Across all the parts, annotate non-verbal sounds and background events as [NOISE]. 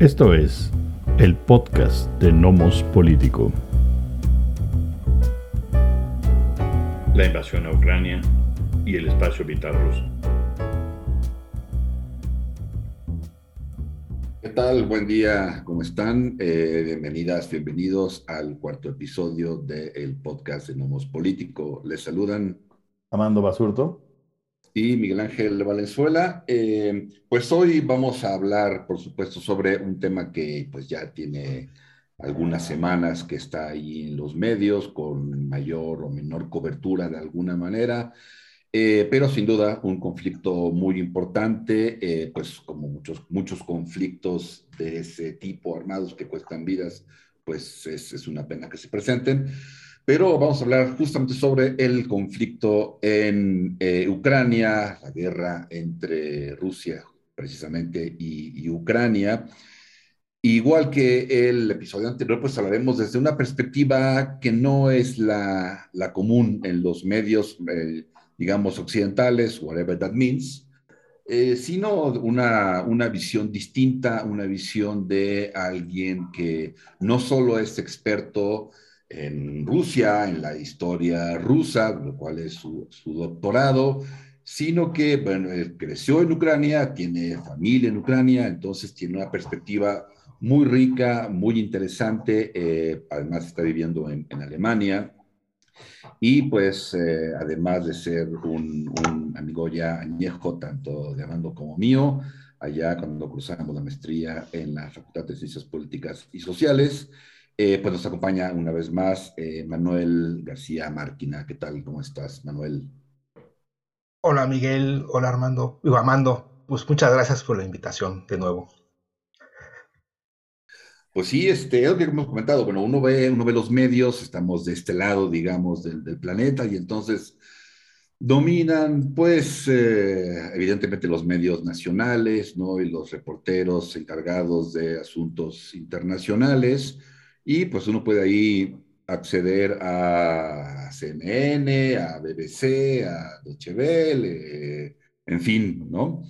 Esto es el podcast de Nomos Político. La invasión a Ucrania y el espacio vital ruso. ¿Qué tal? Buen día, ¿cómo están? Eh, bienvenidas, bienvenidos al cuarto episodio del podcast de Nomos Político. Les saludan Amando Basurto y Miguel Ángel Valenzuela. Eh, pues hoy vamos a hablar, por supuesto, sobre un tema que pues ya tiene algunas semanas que está ahí en los medios con mayor o menor cobertura de alguna manera, eh, pero sin duda un conflicto muy importante, eh, pues como muchos, muchos conflictos de ese tipo armados que cuestan vidas, pues es, es una pena que se presenten pero vamos a hablar justamente sobre el conflicto en eh, Ucrania, la guerra entre Rusia precisamente y, Ucrania. Igual que el episodio anterior, pues hablaremos desde una perspectiva que no es la, la común en los medios, eh, digamos, occidentales, whatever that means, eh, sino una, una visión distinta, una visión de alguien que no solo es experto en Rusia, en la historia rusa, lo cual es su, doctorado, sino que, bueno, creció en Ucrania, tiene familia en Ucrania, entonces tiene una perspectiva muy rica, muy interesante, eh, además está viviendo en, Alemania, y pues eh, además de ser un, un, amigo ya añejo, tanto de Amando como mío, allá cuando cruzamos la maestría en la Facultad de Ciencias Políticas y Sociales, eh, pues nos acompaña una vez más eh, Manuel García Márquina. ¿Qué tal? ¿Cómo estás, Manuel? Hola, Miguel. Hola, Armando. Digo, Amando. Pues muchas gracias por la invitación de nuevo. Pues sí, este, es lo que hemos comentado. Bueno, uno ve, uno ve los medios, estamos de este lado, digamos, del, planeta, y entonces dominan, pues, eh, evidentemente los medios nacionales, ¿no? Y los reporteros encargados de asuntos internacionales y pues uno puede ahí acceder a CNN, a BBC, a Deutsche en fin, ¿no?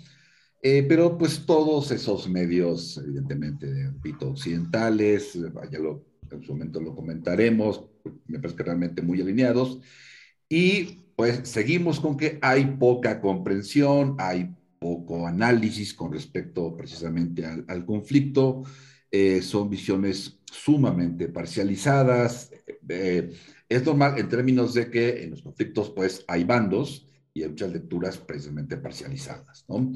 Eh, pero pues todos esos medios, evidentemente, repito, occidentales, ya lo, en su momento lo comentaremos, me parece que realmente muy alineados, y pues seguimos con que hay poca comprensión, hay poco análisis con respecto precisamente al, al conflicto, eh, son visiones sumamente parcializadas. Eh, es normal en términos de que en los conflictos pues hay bandos y hay muchas lecturas precisamente parcializadas, ¿no?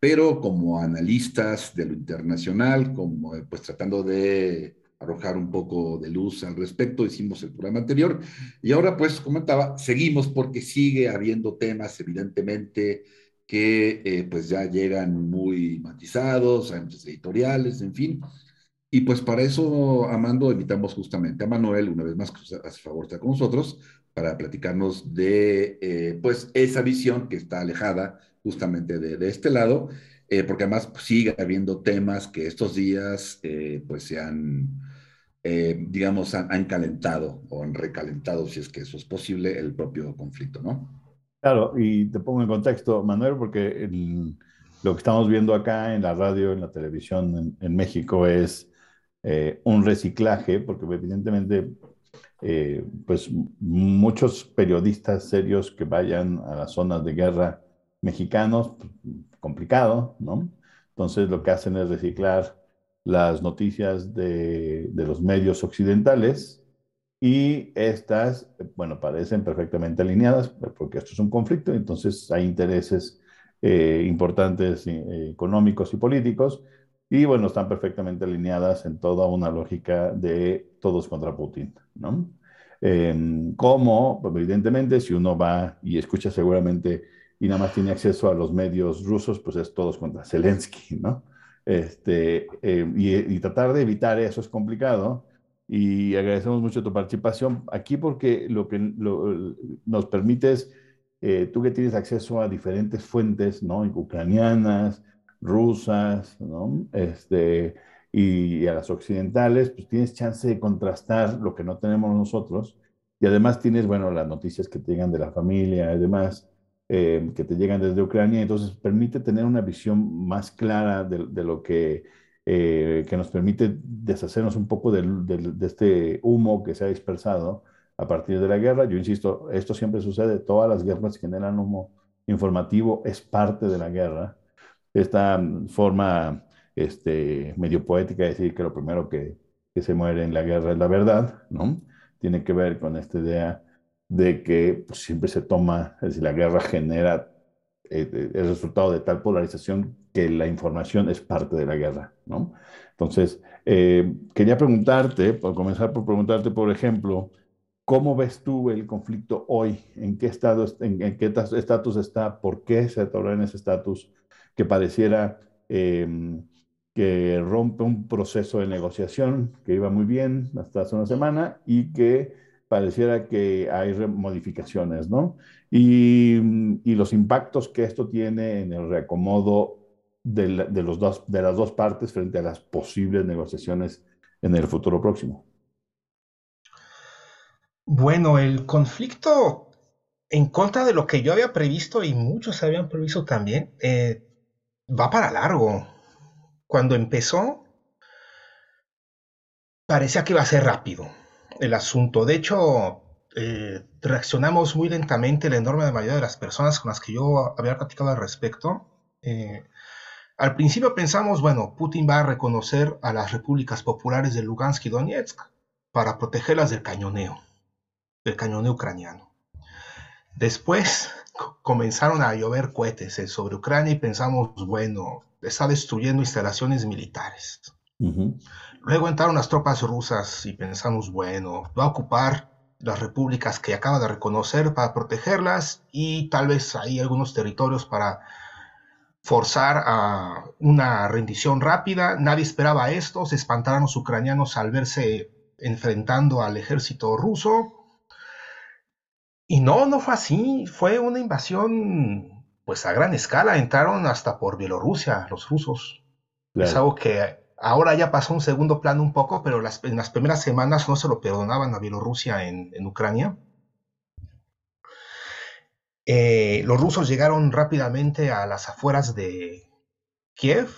Pero como analistas de lo internacional, como eh, pues tratando de arrojar un poco de luz al respecto, hicimos el programa anterior y ahora pues comentaba, seguimos porque sigue habiendo temas evidentemente que pues ya llegan muy matizados, hay muchos editoriales, en fin, y pues para eso, Amando, invitamos justamente a Manuel, una vez más, que hace favor está con nosotros, para platicarnos de eh, pues esa visión que está alejada justamente de, este lado, eh, porque además pues, sigue habiendo temas que estos días eh, pues se han, digamos, han, calentado o han recalentado, si es que eso es posible, el propio conflicto, ¿no? Claro, y te pongo en contexto, Manuel, porque lo que estamos viendo acá en la radio, en la televisión en México es eh, un reciclaje, porque evidentemente, eh, pues muchos periodistas serios que vayan a las zonas de guerra mexicanos, complicado, ¿no? Entonces lo que hacen es reciclar las noticias de, de los medios occidentales y estas, bueno, parecen perfectamente alineadas porque esto es un conflicto, entonces hay intereses eh, importantes económicos y políticos y bueno, están perfectamente alineadas en toda una lógica de todos contra Putin, ¿no? Eh, como, evidentemente, si uno va y escucha seguramente y nada más tiene acceso a los medios rusos, pues es todos contra Zelensky, ¿no? Este, em, y, tratar de evitar eso es complicado. Y agradecemos mucho tu participación aquí porque lo que nos permite es, eh, tú que tienes acceso a diferentes fuentes, ¿no? Ucranianas, rusas, ¿no? Este, y, a las occidentales, pues tienes chance de contrastar lo que no tenemos nosotros. Y además tienes, bueno, las noticias que te llegan de la familia y demás, eh, que te llegan desde Ucrania. Entonces permite tener una visión más clara de, lo que eh, que nos permite deshacernos un poco del, de este humo que se ha dispersado a partir de la guerra. Yo insisto, esto siempre sucede, todas las guerras generan humo informativo, es parte de la guerra. Esta forma este, medio poética de decir que lo primero que, que se muere en la guerra es la verdad, ¿no? Tiene que ver con esta idea de que pues, siempre se toma, es decir, la guerra genera eh, el resultado de tal polarización que la información es parte de la guerra, ¿no? Entonces, eh, quería preguntarte, por comenzar por preguntarte, por ejemplo, ¿cómo ves tú el conflicto hoy? ¿En qué estado, en, en qué estatus está? ¿Por qué se atoró en ese estatus que pareciera eh, que rompe un proceso de negociación que iba muy bien hasta hace una semana y que pareciera que hay modificaciones, ¿no? Y, y los impactos que esto tiene en el reacomodo de, de, los dos, de las dos partes frente a las posibles negociaciones en el futuro próximo. Bueno, el conflicto en contra de lo que yo había previsto y muchos habían previsto también, eh, va para largo cuando empezó, parecía que iba a ser rápido el asunto. De hecho, eh, reaccionamos muy lentamente la enorme mayoría de las personas con las que yo había platicado al respecto. Eh, al principio pensamos, bueno, Putin va a reconocer a las repúblicas populares de Lugansk y Donetsk para protegerlas del cañoneo, del cañoneo ucraniano. Después comenzaron a llover cohetes eh, sobre Ucrania y pensamos, bueno, está destruyendo instalaciones militares. Luego entraron las tropas rusas y pensamos, bueno, va a ocupar las repúblicas que acaba de reconocer para protegerlas y tal vez hay algunos territorios para forzar a una rendición rápida. Nadie esperaba esto, se espantaron los ucranianos al verse enfrentando al ejército ruso. Y no, no fue así, fue una invasión pues a gran escala entraron hasta por Bielorrusia los rusos. Claro. Es algo que ahora ya pasó un segundo plano un poco, pero las, en las primeras semanas no se lo perdonaban a Bielorrusia en, en Ucrania. Eh, los rusos llegaron rápidamente a las afueras de Kiev,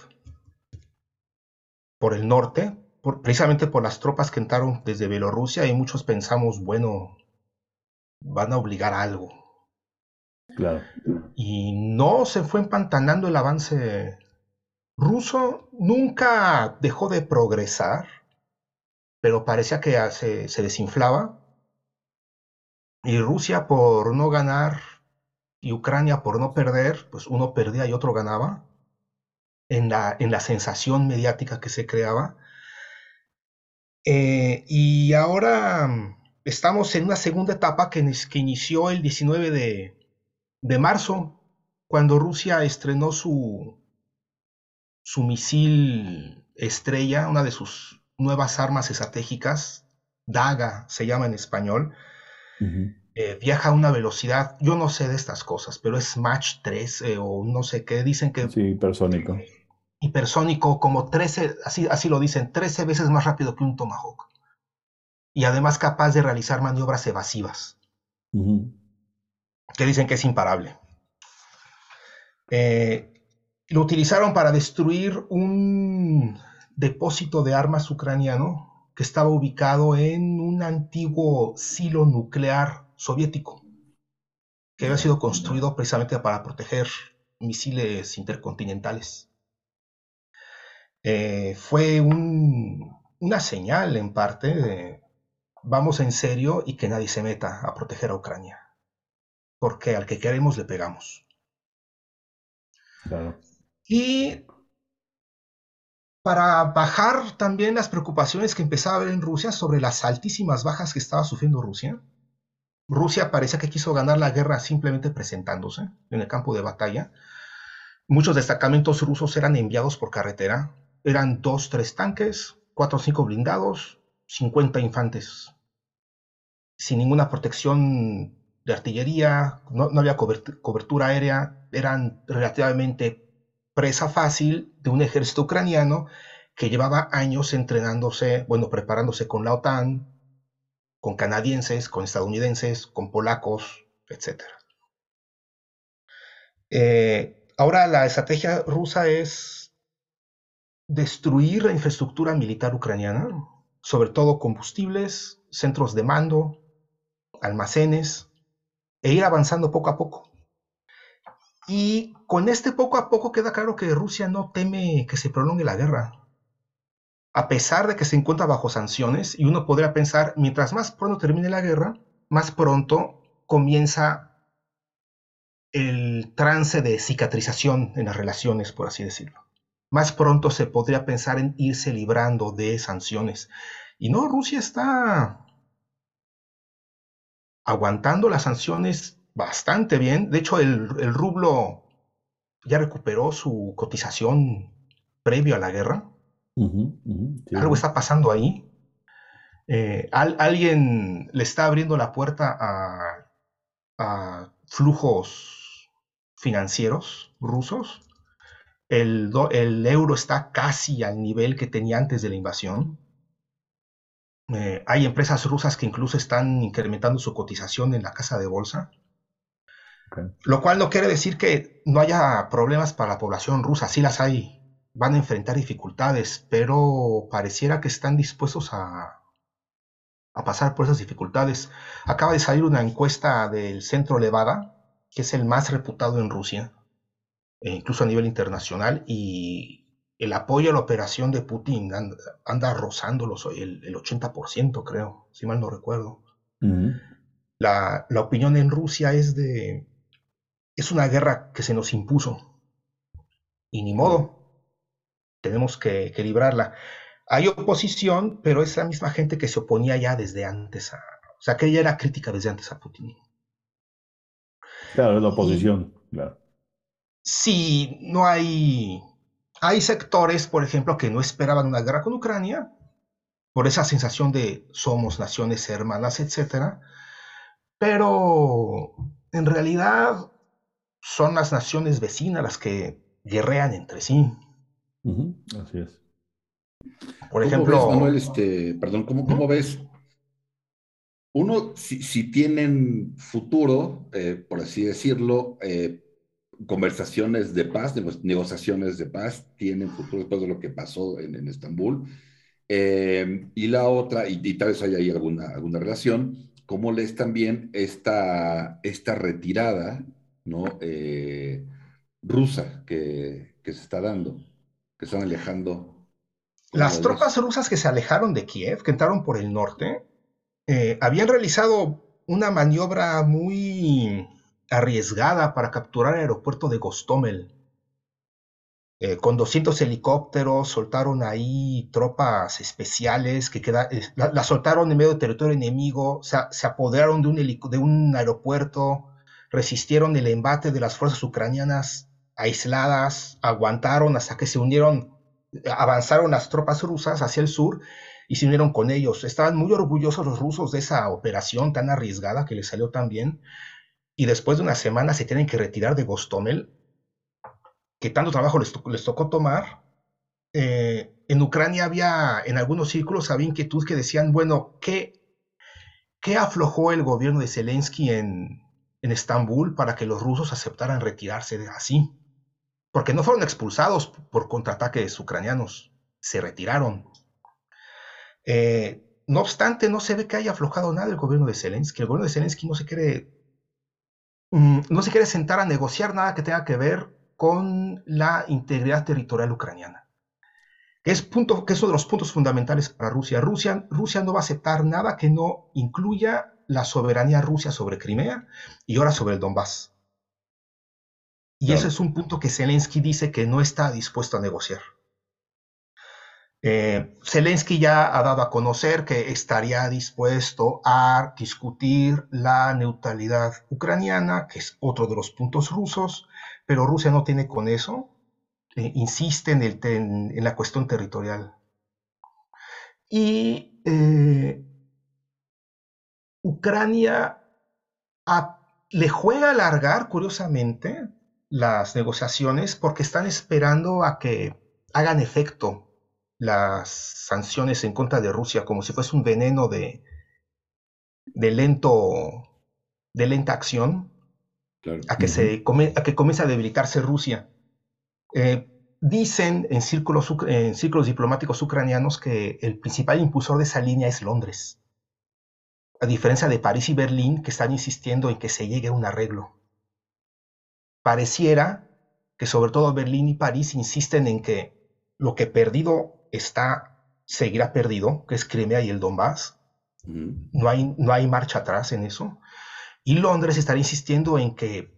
por el norte, por, precisamente por las tropas que entraron desde Bielorrusia y muchos pensamos, bueno, van a obligar a algo Claro. Y no se fue empantanando el avance ruso, nunca dejó de progresar, pero parecía que se, se desinflaba. Y Rusia por no ganar y Ucrania por no perder, pues uno perdía y otro ganaba en la, en la sensación mediática que se creaba. Eh, y ahora estamos en una segunda etapa que, que inició el 19 de, de marzo, cuando Rusia estrenó su, su misil estrella, una de sus nuevas armas estratégicas, Daga se llama en español, uh -huh. eh, viaja a una velocidad, yo no sé de estas cosas, pero es Mach 3 eh, o no sé qué, dicen que... Sí, hipersónico. Eh, hipersónico, como 13, así, así lo dicen, 13 veces más rápido que un Tomahawk. Y además capaz de realizar maniobras evasivas. Uh -huh que dicen que es imparable. Eh, lo utilizaron para destruir un depósito de armas ucraniano que estaba ubicado en un antiguo silo nuclear soviético, que había sido construido precisamente para proteger misiles intercontinentales. Eh, fue un, una señal en parte de vamos en serio y que nadie se meta a proteger a Ucrania porque al que queremos le pegamos. Claro. Y para bajar también las preocupaciones que empezaba a haber en Rusia sobre las altísimas bajas que estaba sufriendo Rusia, Rusia parecía que quiso ganar la guerra simplemente presentándose en el campo de batalla. Muchos destacamentos rusos eran enviados por carretera. Eran dos, tres tanques, cuatro o cinco blindados, 50 infantes. Sin ninguna protección de artillería, no, no había cobertura aérea, eran relativamente presa fácil de un ejército ucraniano que llevaba años entrenándose, bueno, preparándose con la OTAN, con canadienses, con estadounidenses, con polacos, etc. Eh, ahora la estrategia rusa es destruir la infraestructura militar ucraniana, sobre todo combustibles, centros de mando, almacenes, e ir avanzando poco a poco. Y con este poco a poco queda claro que Rusia no teme que se prolongue la guerra. A pesar de que se encuentra bajo sanciones, y uno podría pensar, mientras más pronto termine la guerra, más pronto comienza el trance de cicatrización en las relaciones, por así decirlo. Más pronto se podría pensar en irse librando de sanciones. Y no, Rusia está aguantando las sanciones bastante bien. De hecho, el, rublo ya recuperó su cotización previo a la guerra. Algo está pasando ahí. Eh, alguien le está abriendo la puerta a, flujos financieros rusos. El, el, euro está casi al nivel que tenía antes de la invasión. Eh, hay empresas rusas que incluso están incrementando su cotización en la casa de bolsa. Lo cual no quiere decir que no haya problemas para la población rusa, sí las hay, van a enfrentar dificultades, pero pareciera que están dispuestos a, a pasar por esas dificultades. Acaba de salir una encuesta del Centro Levada, que es el más reputado en Rusia, incluso a nivel internacional, y el apoyo a la operación de Putin anda, rozando el, el, 80%, creo, si mal no recuerdo. la, la, opinión en Rusia es de es una guerra que se nos impuso. Y ni modo. Tenemos que, librarla. Hay oposición, pero es la misma gente que se oponía ya desde antes a. O sea, que ella era crítica desde antes a Putin. Claro, es la oposición, claro. Sí, no hay. Hay sectores, por ejemplo, que no esperaban una guerra con Ucrania, por esa sensación de somos naciones hermanas, etc. Pero en realidad son las naciones vecinas las que guerrean entre sí. Así es. Por ejemplo. Manuel, este, perdón, ¿cómo, ves? Uno, si, tienen futuro, eh, por así decirlo, eh, conversaciones de paz, negociaciones de paz, tienen futuro después de lo que pasó en, Estambul. Eh, y la otra, y, tal vez haya ahí alguna, alguna relación, ¿cómo lees también esta, esta retirada ¿no? Eh, rusa que, se está dando, que están alejando. Las tropas rusas que se alejaron de Kiev, que entraron por el norte, eh, habían realizado una maniobra muy arriesgada para capturar el aeropuerto de Gostomel. Eh, con 200 helicópteros, soltaron ahí tropas especiales que queda, la, soltaron en medio del territorio enemigo, se apoderaron de un, de un aeropuerto, resistieron el embate de las fuerzas ucranianas aisladas, aguantaron hasta que se unieron, avanzaron las tropas rusas hacia el sur y se unieron con ellos. Estaban muy orgullosos los rusos de esa operación tan arriesgada que les salió tan bien. Y después de una semana se tienen que retirar de Gostomel, que tanto trabajo les, tocó tomar. Eh, en Ucrania había, en algunos círculos, había inquietud que decían, bueno, ¿qué, ¿qué aflojó el gobierno de Zelensky en, en Estambul para que los rusos aceptaran retirarse de así. Porque no fueron expulsados por contraataques ucranianos, se retiraron. Eh, no obstante, no se ve que haya aflojado nada el gobierno de Zelensky. El gobierno de Zelensky no se quiere, no se quiere sentar a negociar nada que tenga que ver con la integridad territorial ucraniana. Que es, punto, que es uno de los puntos fundamentales para Rusia. Rusia. Rusia no va a aceptar nada que no incluya la soberanía rusa sobre Crimea y ahora sobre el Donbass. Y ese es un punto que Zelensky dice que no está dispuesto a negociar. Eh, Zelensky ya ha dado a conocer que estaría dispuesto a discutir la neutralidad ucraniana, que es otro de los puntos rusos, pero Rusia no tiene con eso. Eh, insiste en, la cuestión territorial. Y eh, Ucrania le juega a alargar, curiosamente, las negociaciones porque están esperando a que hagan efecto las sanciones en contra de Rusia, como si fuese un veneno de, de lento, de lenta acción, a, que se, a que comience a debilitarse Rusia. Eh, dicen en círculos, en círculos diplomáticos ucranianos que el principal impulsor de esa línea es Londres, a diferencia de París y Berlín que están insistiendo en que se llegue a un arreglo. Pareciera que sobre todo Berlín y París insisten en que lo que perdido está, seguirá perdido, que es Crimea y el Donbass. no, hay, no hay marcha atrás en eso. Y Londres estará insistiendo en que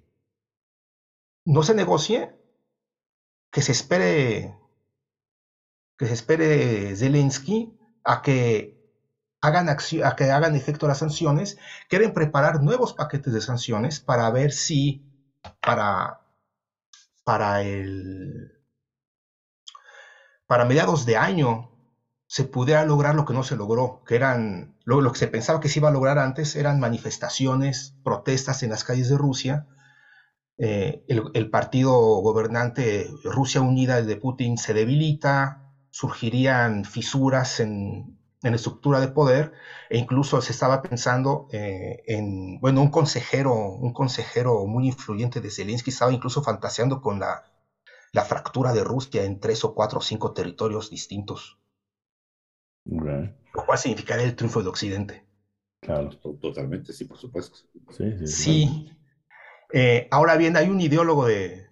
no se negocie, que se espere que se espere Zelensky a que hagan a que hagan efecto las sanciones, quieren preparar nuevos paquetes de sanciones para ver si para para el para mediados de año se pudiera lograr lo que no se logró, que eran lo, que se pensaba que se iba a lograr antes eran manifestaciones, protestas en las calles de Rusia. Eh, el, partido gobernante Rusia Unida de Putin se debilita, surgirían fisuras en, la estructura de poder e incluso se estaba pensando eh, en, bueno, un consejero, un consejero muy influyente de Zelensky estaba incluso fantaseando con la, la fractura de Rusia en tres o cuatro o cinco territorios distintos. Lo cual significaría el triunfo de Occidente. Claro, totalmente, sí, por supuesto. Sí, sí, sí. Eh, ahora bien, hay un ideólogo de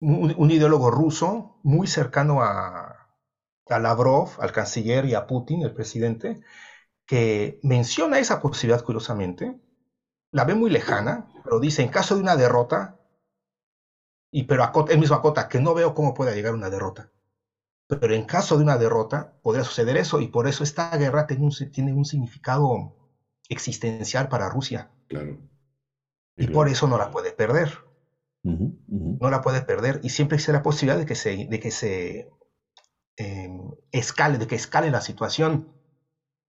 un, ideólogo ruso muy cercano a, a, Lavrov, al canciller y a Putin, el presidente, que menciona esa posibilidad curiosamente, la ve muy lejana, pero dice, en caso de una derrota, y pero acota, él mismo acota que no veo cómo pueda llegar una derrota. Pero en caso de una derrota, podría suceder eso, y por eso esta guerra tiene un, tiene un significado existencial para Rusia. Claro. Y por eso no la puede perder. No la puede perder. Y siempre existe la posibilidad de que se, de que se em, escale, de que escale la situación.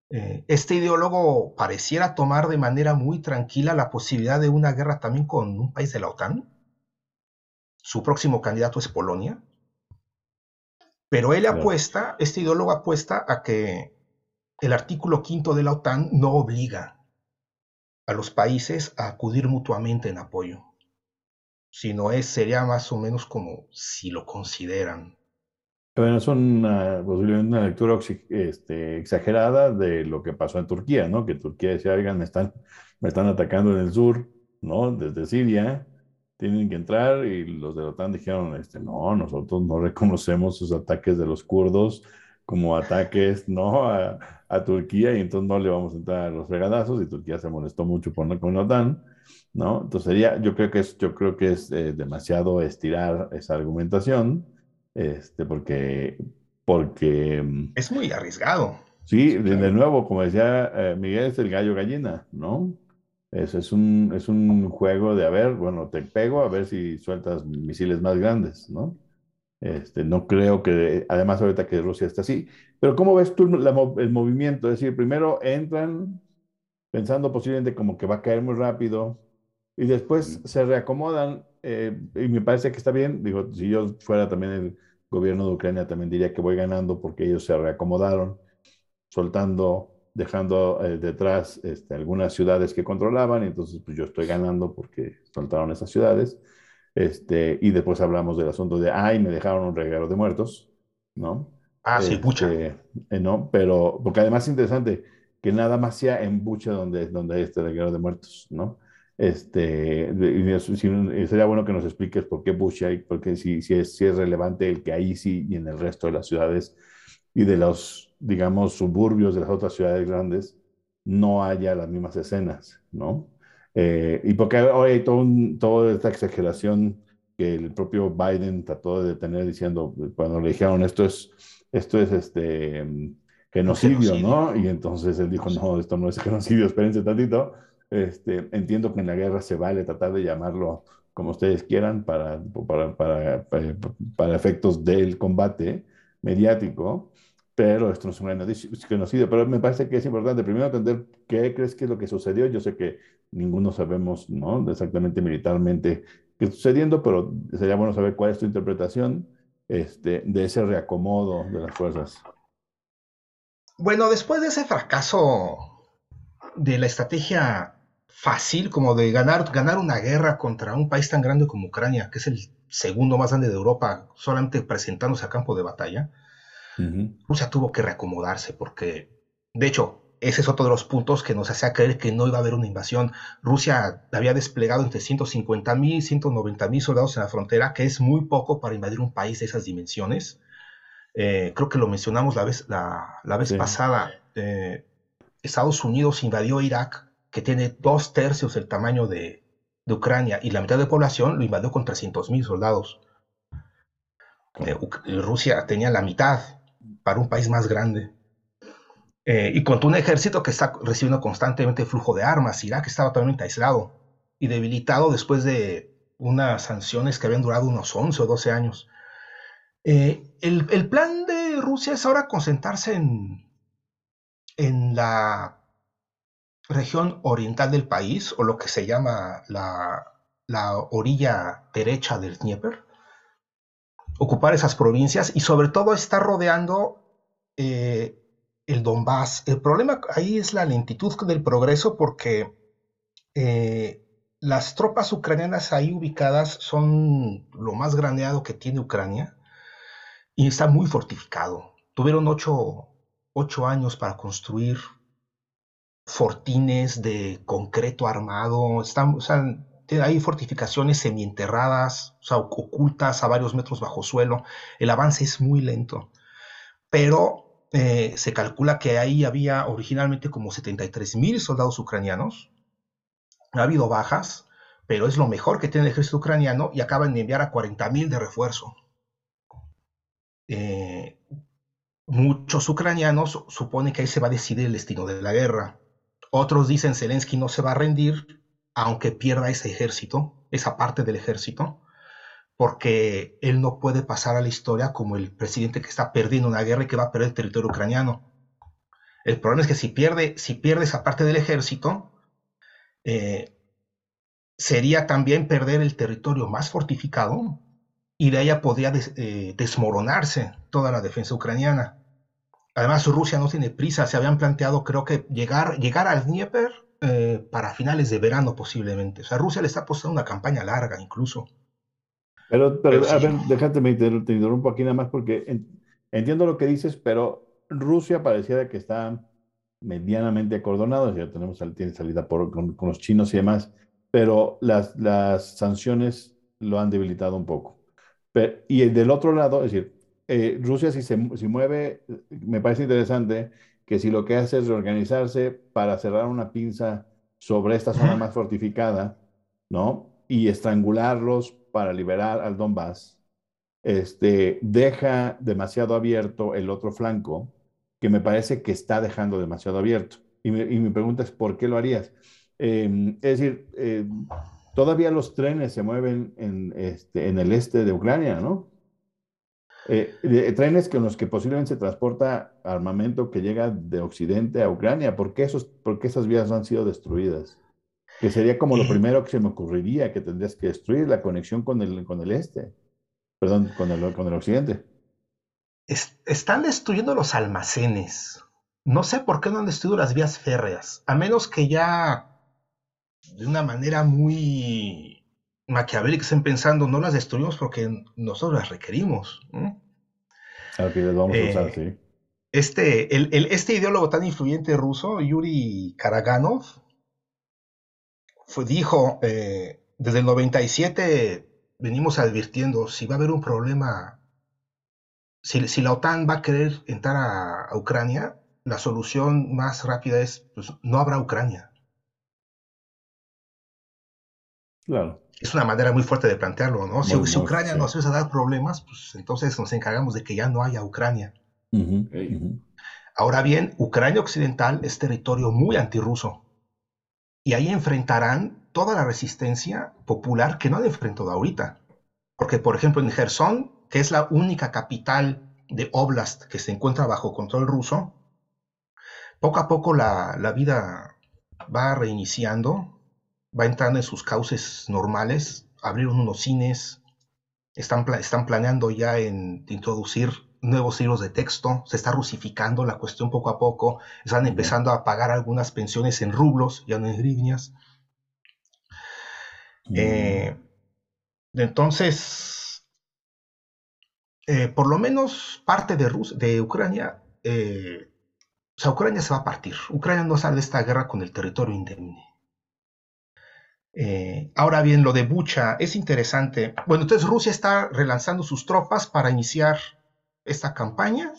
Eh, este ideólogo pareciera tomar de manera muy tranquila la posibilidad de una guerra también con un país de la OTAN. Su próximo candidato es Polonia. Pero él apuesta, este ideólogo apuesta a que el artículo quinto de la OTAN no obliga a los países a acudir mutuamente en apoyo, sino es, sería más o menos como si lo consideran. Bueno, es una, posiblemente una lectura este, exagerada de lo que pasó en Turquía, ¿no? Que Turquía decía, oigan, me están, me están atacando en el sur, ¿no? Desde Siria, tienen que entrar y los de la OTAN dijeron, este, no, nosotros no reconocemos sus ataques de los kurdos como ataques, ¿no? A, a Turquía y entonces no le vamos a entrar a los regadazos y Turquía se molestó mucho con, con la OTAN, ¿no? Entonces sería, yo creo que es, yo creo que es eh, demasiado estirar esa argumentación, este, porque, porque... Mm, es muy arriesgado. Sí, de, nuevo, como decía eh, Miguel, es el gallo gallina, ¿no? Es, es, un, es un juego de, a ver, bueno, te pego a ver si sueltas misiles más grandes, ¿no? Este, no creo que, además ahorita que Rusia está así, pero ¿cómo ves tú el movimiento? Es decir, primero entran pensando posiblemente como que va a caer muy rápido y después se reacomodan eh, y me parece que está bien. Digo, si yo fuera también el gobierno de Ucrania, también diría que voy ganando porque ellos se reacomodaron, soltando, dejando eh, detrás este, algunas ciudades que controlaban y entonces pues yo estoy ganando porque soltaron esas ciudades. Este, y después hablamos del asunto de, ay, me dejaron un regalo de muertos, ¿no? Ah, sí, Bucha. Este, eh, no, pero, porque además es interesante que nada más sea en Bucha donde, donde hay este regalo de muertos, ¿no? Este, y sería bueno que nos expliques por qué Bucha y porque si, si, es, si es relevante el que ahí sí y en el resto de las ciudades y de los, digamos, suburbios de las otras ciudades grandes no haya las mismas escenas, ¿no? Eh, y porque ahora hay todo toda esta exageración que el propio Biden trató de detener diciendo, cuando le dijeron esto es, esto es este, genocidio, ¿no? Y entonces él dijo, no, esto no es genocidio, espérense tantito. Este, entiendo que en la guerra se vale tratar de llamarlo como ustedes quieran para, para, para, para, para efectos del combate mediático, pero esto no es un genocidio. Pero me parece que es importante primero entender qué crees que es lo que sucedió. Yo sé que ninguno sabemos ¿no? exactamente militarmente qué está sucediendo, pero sería bueno saber cuál es tu interpretación este, de ese reacomodo de las fuerzas. Bueno, después de ese fracaso de la estrategia fácil como de ganar, ganar una guerra contra un país tan grande como Ucrania, que es el segundo más grande de Europa, solamente presentándose a campo de batalla. Rusia tuvo que reacomodarse porque, de hecho, ese es otro de los puntos que nos hacía creer que no iba a haber una invasión. Rusia había desplegado entre 150 mil y 190 mil soldados en la frontera, que es muy poco para invadir un país de esas dimensiones. Eh, creo que lo mencionamos la vez, la, vez pasada. Eh, Estados Unidos invadió Irak, que tiene dos tercios del tamaño de, Ucrania, y la mitad de población lo invadió con 300 mil soldados. Eh, Rusia tenía la mitad para un país más grande. y con un ejército que está recibiendo constantemente flujo de armas. Irak estaba totalmente aislado y debilitado después de unas sanciones que habían durado unos 11 o 12 años. Eh, el, plan de Rusia es ahora concentrarse en, en la región oriental del país, o lo que se llama la, orilla derecha del Dnieper, ocupar esas provincias y sobre todo estar rodeando eh, el Donbass. El problema ahí es la lentitud del progreso porque eh, las tropas ucranianas ahí ubicadas son lo más graneado que tiene Ucrania y está muy fortificado. Tuvieron ocho, años para construir fortines de concreto armado. Están, o sea, hay fortificaciones semienterradas, ocultas a varios metros bajo suelo. El avance es muy lento. Pero eh, se calcula que ahí había originalmente como 73 mil soldados ucranianos. Ha habido bajas, pero es lo mejor que tiene el ejército ucraniano y acaban de enviar a 40 mil de refuerzo. Eh, muchos ucranianos suponen que ahí se va a decidir el destino de la guerra. Otros dicen Zelensky no se va a rendir, aunque pierda ese ejército, esa parte del ejército, porque él no puede pasar a la historia como el presidente que está perdiendo una guerra y que va a perder el territorio ucraniano. El problema es que si pierde, si pierde esa parte del ejército, eh, sería también perder el territorio más fortificado y de ella podría eh, desmoronarse toda la defensa ucraniana. Además, Rusia no tiene prisa, se habían planteado, creo que, llegar, llegar al Dnieper eh, para finales de verano posiblemente. O sea, Rusia le está apostando una campaña larga incluso. Pero, pero, a ver, déjate, me interrumpo aquí nada más porque entiendo lo que dices, pero Rusia pareciera que está medianamente acordonado, ya tenemos tiene salida por, con, los chinos y demás, pero las, las sanciones lo han debilitado un poco y del otro lado, es decir, eh, Rusia si se si mueve, me parece interesante que si lo que hace es reorganizarse para cerrar una pinza sobre esta zona más fortificada, ¿no? Y estrangularlos para liberar al Donbass, este, deja demasiado abierto el otro flanco, que me parece que está dejando demasiado abierto. Y, mi pregunta es, ¿por qué lo harías? Em, es decir, eh, Todavía los trenes se mueven en, este, en el este de Ucrania, ¿no? Eh, trenes con los que posiblemente se transporta armamento que llega de Occidente a Ucrania. ¿Por qué, esos, por qué esas vías no han sido destruidas? Que sería como lo eh. primero que se me ocurriría, que tendrías que destruir la conexión con el, con el este, perdón, con el, con el occidente. están destruyendo los almacenes. No sé por qué no han destruido las vías férreas, a menos que ya de una manera muy maquiavélica estén pensando, no las destruimos porque nosotros las requerimos. Las vamos a usar, eh, sí. Este, el, este ideólogo tan influyente ruso, Yuri Karaganov, fue, dijo, eh, desde el 97 venimos advirtiendo, si va a haber un problema, si, si la OTAN va a querer entrar a, Ucrania, la solución más rápida es, pues, no habrá Ucrania. Es una manera muy fuerte de plantearlo, ¿no? Si, Ucrania nos empieza a dar problemas, pues entonces nos encargamos de que ya no haya Ucrania. Ahora bien, Ucrania Occidental es territorio muy antirruso. Y ahí enfrentarán toda la resistencia popular que no han enfrentado ahorita. Porque, por ejemplo, en Gerson, que es la única capital de Oblast que se encuentra bajo control ruso, poco a poco la, la vida va reiniciando, va entrando en sus cauces normales, abrieron unos cines, están, están planeando ya en introducir nuevos libros de texto, se está rusificando la cuestión poco a poco, están empezando a pagar algunas pensiones en rublos, ya no en grivnias, Eh, entonces, eh, por lo menos parte de, de Ucrania, eh, o sea, Ucrania se va a partir. Ucrania no sale de esta guerra con el territorio indemne. Ahora bien, lo de Bucha es interesante. Bueno, entonces Rusia está relanzando sus tropas para iniciar esta campaña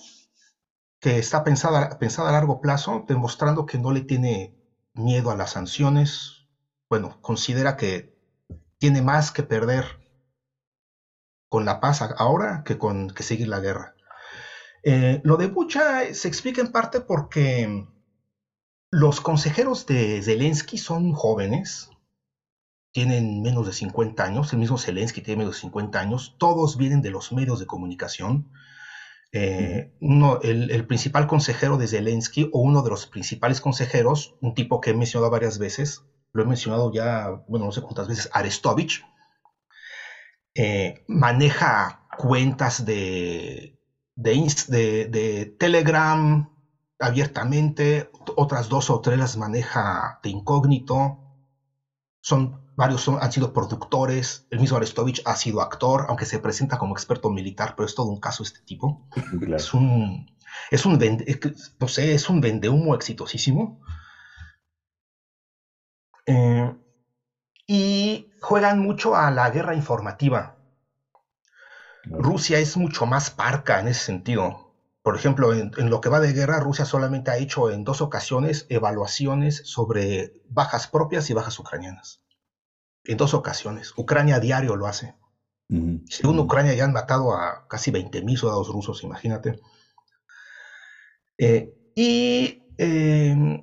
que está pensada, pensada a largo plazo, demostrando que no le tiene miedo a las sanciones. Bueno, considera que tiene más que perder con la paz ahora que con que seguir la guerra. Eh, lo de Bucha se explica en parte porque los consejeros de Zelensky son jóvenes, tienen menos de 50 años, el mismo Zelensky tiene menos de 50 años, todos vienen de los medios de comunicación. Eh, uno, el, el, principal consejero de Zelensky, o uno de los principales consejeros, un tipo que he mencionado varias veces, lo he mencionado ya, bueno, no sé cuántas veces, Arestovich, eh, maneja cuentas de, de, de, Telegram abiertamente, otras dos o tres las maneja de incógnito, son varios han sido productores, el mismo Arestovich ha sido actor, aunque se presenta como experto militar, pero es todo un caso este tipo. [LAUGHS] Es un, es un, no sé, es un vendehumo exitosísimo. Eh, y juegan mucho a la guerra informativa. Rusia es mucho más parca en ese sentido. Por ejemplo, en, lo que va de guerra, Rusia solamente ha hecho en dos ocasiones evaluaciones sobre bajas propias y bajas ucranianas. En dos ocasiones. Ucrania a diario lo hace. Según Ucrania ya han matado a casi 20.000 soldados rusos, imagínate. Eh, y eh,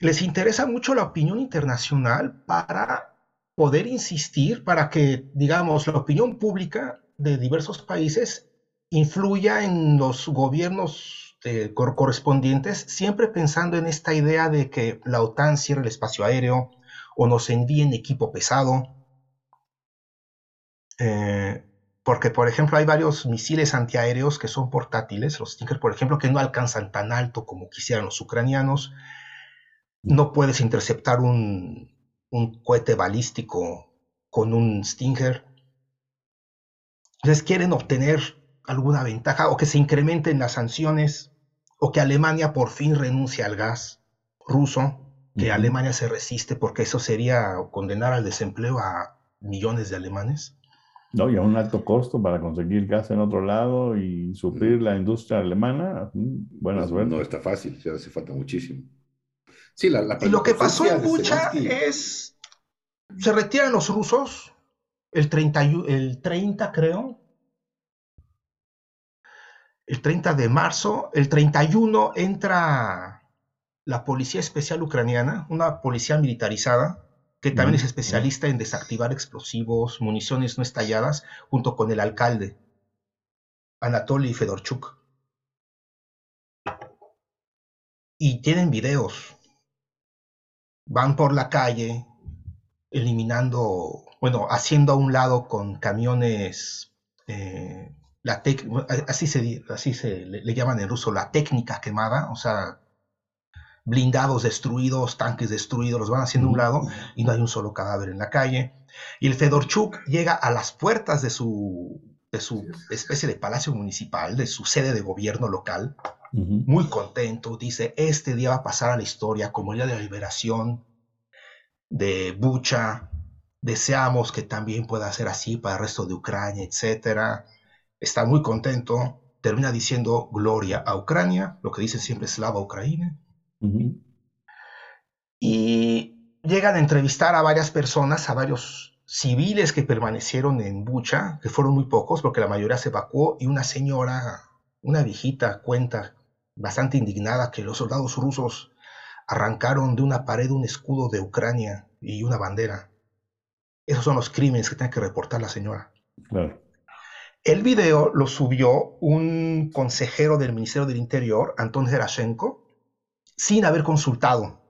les interesa mucho la opinión internacional para poder insistir, para que, digamos, la opinión pública de diversos países influya en los gobiernos eh, correspondientes, siempre pensando en esta idea de que la OTAN cierre el espacio aéreo o nos envíen equipo pesado. Eh, porque, por ejemplo, hay varios misiles antiaéreos que son portátiles, los Stinger, por ejemplo, que no alcanzan tan alto como quisieran los ucranianos no puedes interceptar un, cohete balístico con un Stinger. Entonces quieren obtener alguna ventaja o que se incrementen las sanciones o que Alemania por fin renuncie al gas ruso, que Alemania se resiste porque eso sería condenar al desempleo a millones de alemanes. No, y a un alto costo para conseguir gas en otro lado y suplir la industria alemana. Buenas pues No está fácil, se hace falta muchísimo. Y lo que pasó en Bucha es, se retiran los rusos, el 30, el 30 creo, el 30 de marzo, el 31 entra la Policía Especial Ucraniana, una policía militarizada, que también es especialista en desactivar explosivos, municiones no estalladas, junto con el alcalde, Anatoly Fedorchuk. Y tienen videos van por la calle eliminando, bueno, haciendo a un lado con camiones, eh, la así se, así se le, llaman en ruso la técnica quemada, o sea, blindados destruidos, tanques destruidos, los van haciendo a un lado y no hay un solo cadáver en la calle. Y el Fedorchuk llega a las puertas de su, de su especie de palacio municipal, de su sede de gobierno local, muy contento, dice, este día va a pasar a la historia como el día de la liberación de Bucha, deseamos que también pueda ser así para el resto de Ucrania, etc. Está muy contento, termina diciendo gloria a Ucrania, lo que dice siempre Slava Ucrania. Y llegan a entrevistar a varias personas, a varios civiles que permanecieron en Bucha, que fueron muy pocos porque la mayoría se evacuó, y una señora, una viejita, cuenta bastante indignada que los soldados rusos arrancaron de una pared un escudo de Ucrania y una bandera. Esos son los crímenes que tiene que reportar la señora. El video lo subió un consejero del Ministerio del Interior, Anton Gerashenko, sin haber consultado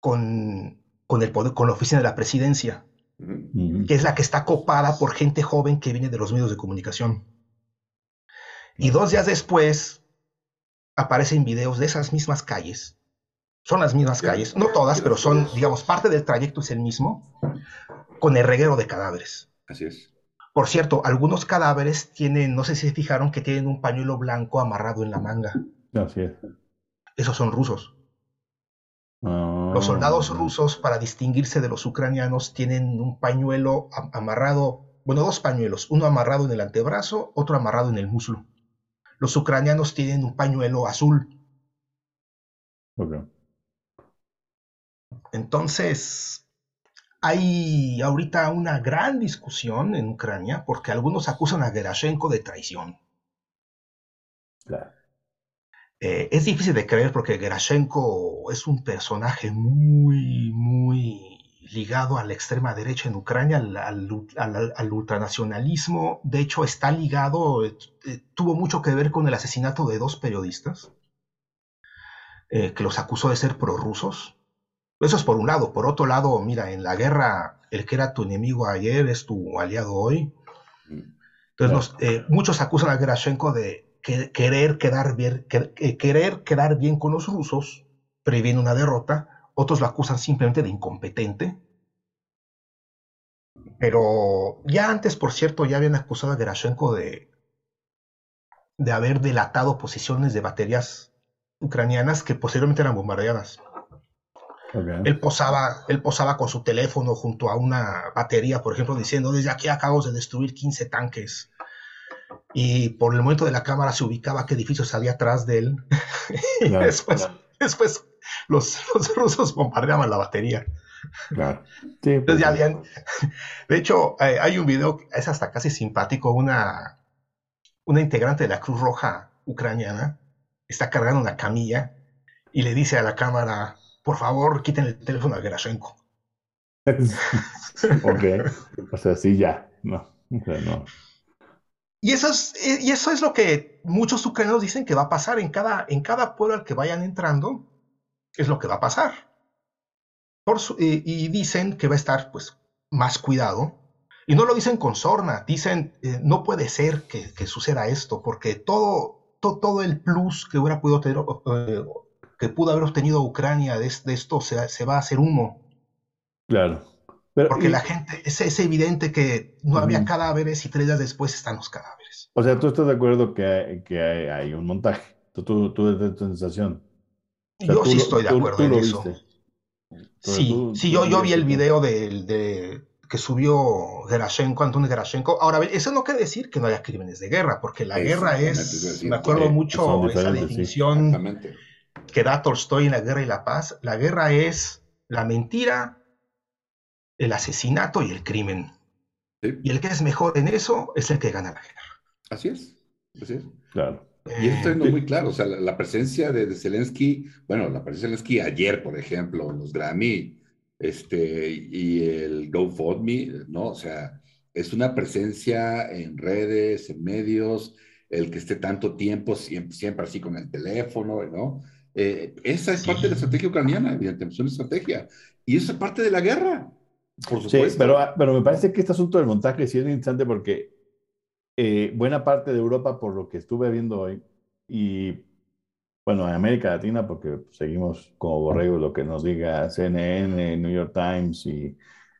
con, con, el poder, con la oficina de la presidencia, que es la que está copada por gente joven que viene de los medios de comunicación. Y dos días después aparecen videos de esas mismas calles. Son las mismas calles, no todas, pero son, digamos, parte del trayecto es el mismo. con el reguero de cadáveres. Así es. Por cierto, algunos cadáveres tienen, no sé si se fijaron, que tienen un pañuelo blanco amarrado en la manga. Así es. Esos son rusos. Los soldados ah. rusos, para distinguirse de los ucranianos, tienen un pañuelo amarrado, bueno, dos pañuelos, uno amarrado en el antebrazo, otro amarrado en el muslo. Los ucranianos tienen un pañuelo azul. Entonces, hay ahorita una gran discusión en Ucrania porque algunos acusan a Gerashenko de traición. Claro. Eh, es difícil de creer porque Gerashenko es un personaje muy, muy ligado a la extrema derecha en Ucrania, al, ultranacionalismo. De hecho, está ligado, eh, eh, tuvo mucho que ver con el asesinato de dos periodistas que los acusó de ser prorrusos. Eso es por un lado. Por otro lado, mira, en la guerra, el que era tu enemigo ayer es tu aliado hoy. Mm. Entonces, muchos acusan a Gerashenko de querer quedar, bien, querer quedar bien con los rusos previene una derrota, otros lo acusan simplemente de incompetente. Pero ya antes, por cierto, ya habían acusado a Gerashenko de, de haber delatado posiciones de baterías ucranianas que posteriormente eran bombardeadas. Él, posaba, él posaba con su teléfono junto a una batería, por ejemplo, diciendo, desde aquí acabamos de destruir 15 tanques y por el momento de la cámara se ubicaba qué edificios había atrás de él. [LAUGHS] y después, después los, rusos bombardeaban la batería. Claro. Entonces pues ya habían. De hecho, eh, hay un video, es hasta casi simpático, una, una integrante de la Cruz Roja ucraniana está cargando una camilla y le dice a la cámara, por favor, quiten el teléfono a Gerashenko. [LAUGHS] ok, o sea, sí, ya, no, no. Y eso, es, y eso es lo que muchos ucranianos dicen que va a pasar en cada, en cada pueblo al que vayan entrando, es lo que va a pasar. Y, dicen que va a estar pues más cuidado. Y no lo dicen con sorna, dicen eh, no puede ser que, suceda esto, porque todo, todo el plus que hubiera podido tener, eh, que pudo haber obtenido Ucrania de, esto se, se va a hacer humo. Claro. Porque la gente, es, es, evidente que no había cadáveres y tres días después están los cadáveres. O sea, tú estás de acuerdo que hay, que hay, un montaje. Tú, tú, tú tu sensación. yo sí estoy de acuerdo en eso. Sí, sí, yo, yo vi el video de, de, que subió Gerashenko, Antonio Gerashenko. Ahora, eso no quiere decir que no haya crímenes de guerra, porque la guerra es, me acuerdo mucho de esa definición que da Tolstoy en La Guerra y la Paz. La guerra es la mentira, el asesinato y el crimen. Y el que es mejor en eso es el que gana la guerra. Así es, así es. Claro. Y eso está muy claro, o sea, la, presencia de, Zelensky, bueno, la presencia de Zelensky ayer, por ejemplo, los Grammy, este, y el GoFundMe, ¿no? O sea, es una presencia en redes, en medios, el que esté tanto tiempo siempre, siempre así con el teléfono, ¿no? Eh, esa es parte de la estrategia ucraniana, evidentemente, es una estrategia. Y eso es parte de la guerra. Sí, pero, pero me parece que este asunto del montaje sí es interesante porque eh, buena parte de Europa, por lo que estuve viendo hoy, y bueno, en América Latina, porque seguimos como borregos lo que nos diga CNN, New York Times y,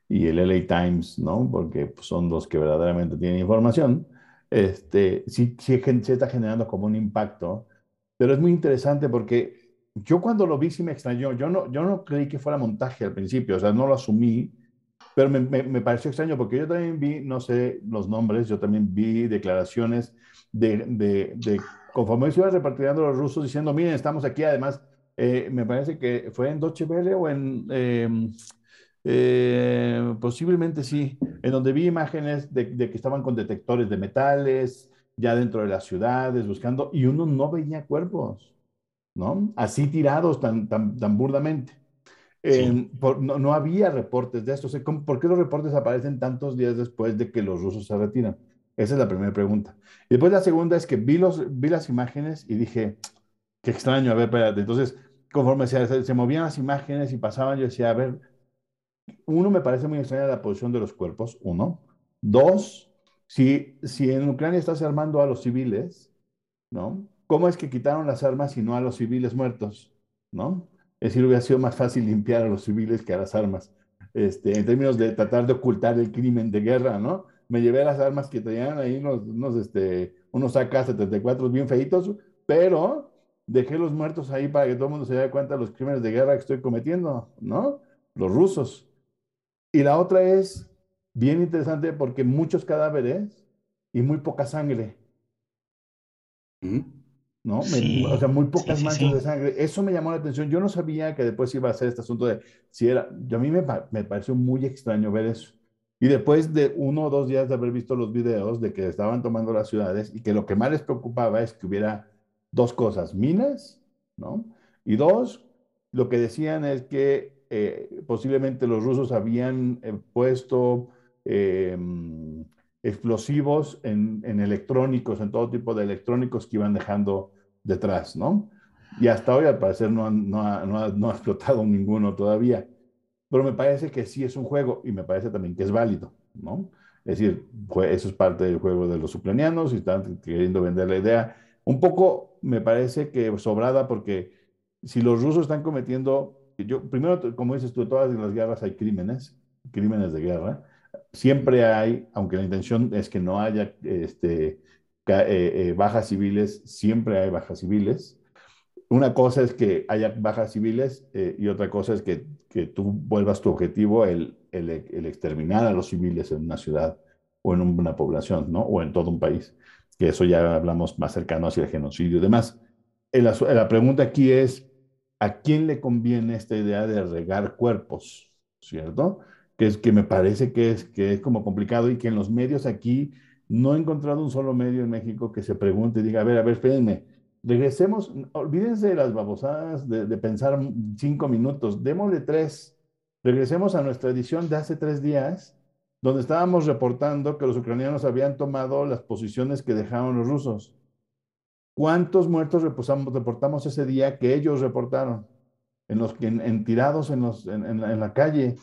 y el LA Times, ¿no? Porque pues, son los que verdaderamente tienen información. Este, sí, sí, sí está generando como un impacto, pero es muy interesante porque yo cuando lo vi sí me extrañó. Yo no, yo no creí que fuera montaje al principio, o sea, no lo asumí pero me, me, pareció extraño porque yo también vi, no sé los nombres, yo también vi declaraciones de, de, conforme se iban repartiendo los rusos diciendo, miren, estamos aquí, además, eh, me parece que fue en Deutsche Welle o en, em, eh, posiblemente sí, en donde vi imágenes de, de, que estaban con detectores de metales ya dentro de las ciudades buscando y uno no veía cuerpos, ¿no? Así tirados tan, tan, tan burdamente no, había reportes de esto. ¿Por qué los reportes aparecen tantos días después de que los rusos se retiran? Esa es la primera pregunta. Y después la segunda es que vi, los, vi las imágenes y dije, qué extraño, a ver, espérate. Entonces, conforme se, se, movían las imágenes y pasaban, yo decía, a ver, uno, me parece muy extraña la posición de los cuerpos, uno. Dos, si, si en Ucrania estás armando a los civiles, ¿no? ¿Cómo es que quitaron las armas y no a los civiles muertos, ¿no? Es decir, hubiera sido más fácil limpiar a los civiles que a las armas. Este, en términos de tratar de ocultar el crimen de guerra, ¿no? Me llevé las armas que traían ahí unos, unos, este, unos AK-74 bien feitos, pero dejé los muertos ahí para que todo el mundo se dé cuenta de los crímenes de guerra que estoy cometiendo, ¿no? Los rusos. Y la otra es bien interesante porque muchos cadáveres y muy poca sangre. ¿No? o sea, muy pocas manchas de sangre. Eso me llamó la atención. Yo no sabía que después iba a ser este asunto de si era. Yo a mí me, me pareció muy extraño ver eso. Y después de uno o dos días de haber visto los videos de que estaban tomando las ciudades y que lo que más les preocupaba es que hubiera dos cosas: minas, ¿no? Y dos, lo que decían es que eh, posiblemente los rusos habían eh, puesto em, explosivos en, electrónicos, en todo tipo de electrónicos que iban dejando detrás, ¿no? Y hasta hoy al parecer no, no, ha, no, ha, explotado ninguno todavía. Pero me parece que sí es un juego y me parece también que es válido, ¿no? Es decir, eso es parte del juego de los ucranianos y están queriendo vender la idea. Un poco me parece que sobrada porque si los rusos están cometiendo yo, primero, como dices tú, todas las guerras hay crímenes, crímenes de guerra. Siempre hay, aunque la intención es que no haya este, eh, eh, bajas civiles, siempre hay bajas civiles. Una cosa es que haya bajas civiles eh, y otra cosa es que, que, tú vuelvas tu objetivo el, el, el, exterminar a los civiles en una ciudad o en una población, ¿no? O en todo un país. Que eso ya hablamos más cercano hacia el genocidio y demás. la pregunta aquí es, ¿a quién le conviene esta idea de regar cuerpos? ¿Cierto? Que es que me parece que es, que es como complicado y que en los medios aquí no he encontrado un solo medio en México que se pregunte y diga, a ver, a ver, espérenme, regresemos, olvídense de las babosadas de, de pensar cinco minutos, démosle tres, regresemos a nuestra edición de hace tres días, donde estábamos reportando que los ucranianos habían tomado las posiciones que dejaron los rusos. ¿Cuántos muertos reportamos ese día que ellos reportaron? En los en, tirados en, los, en, la calle.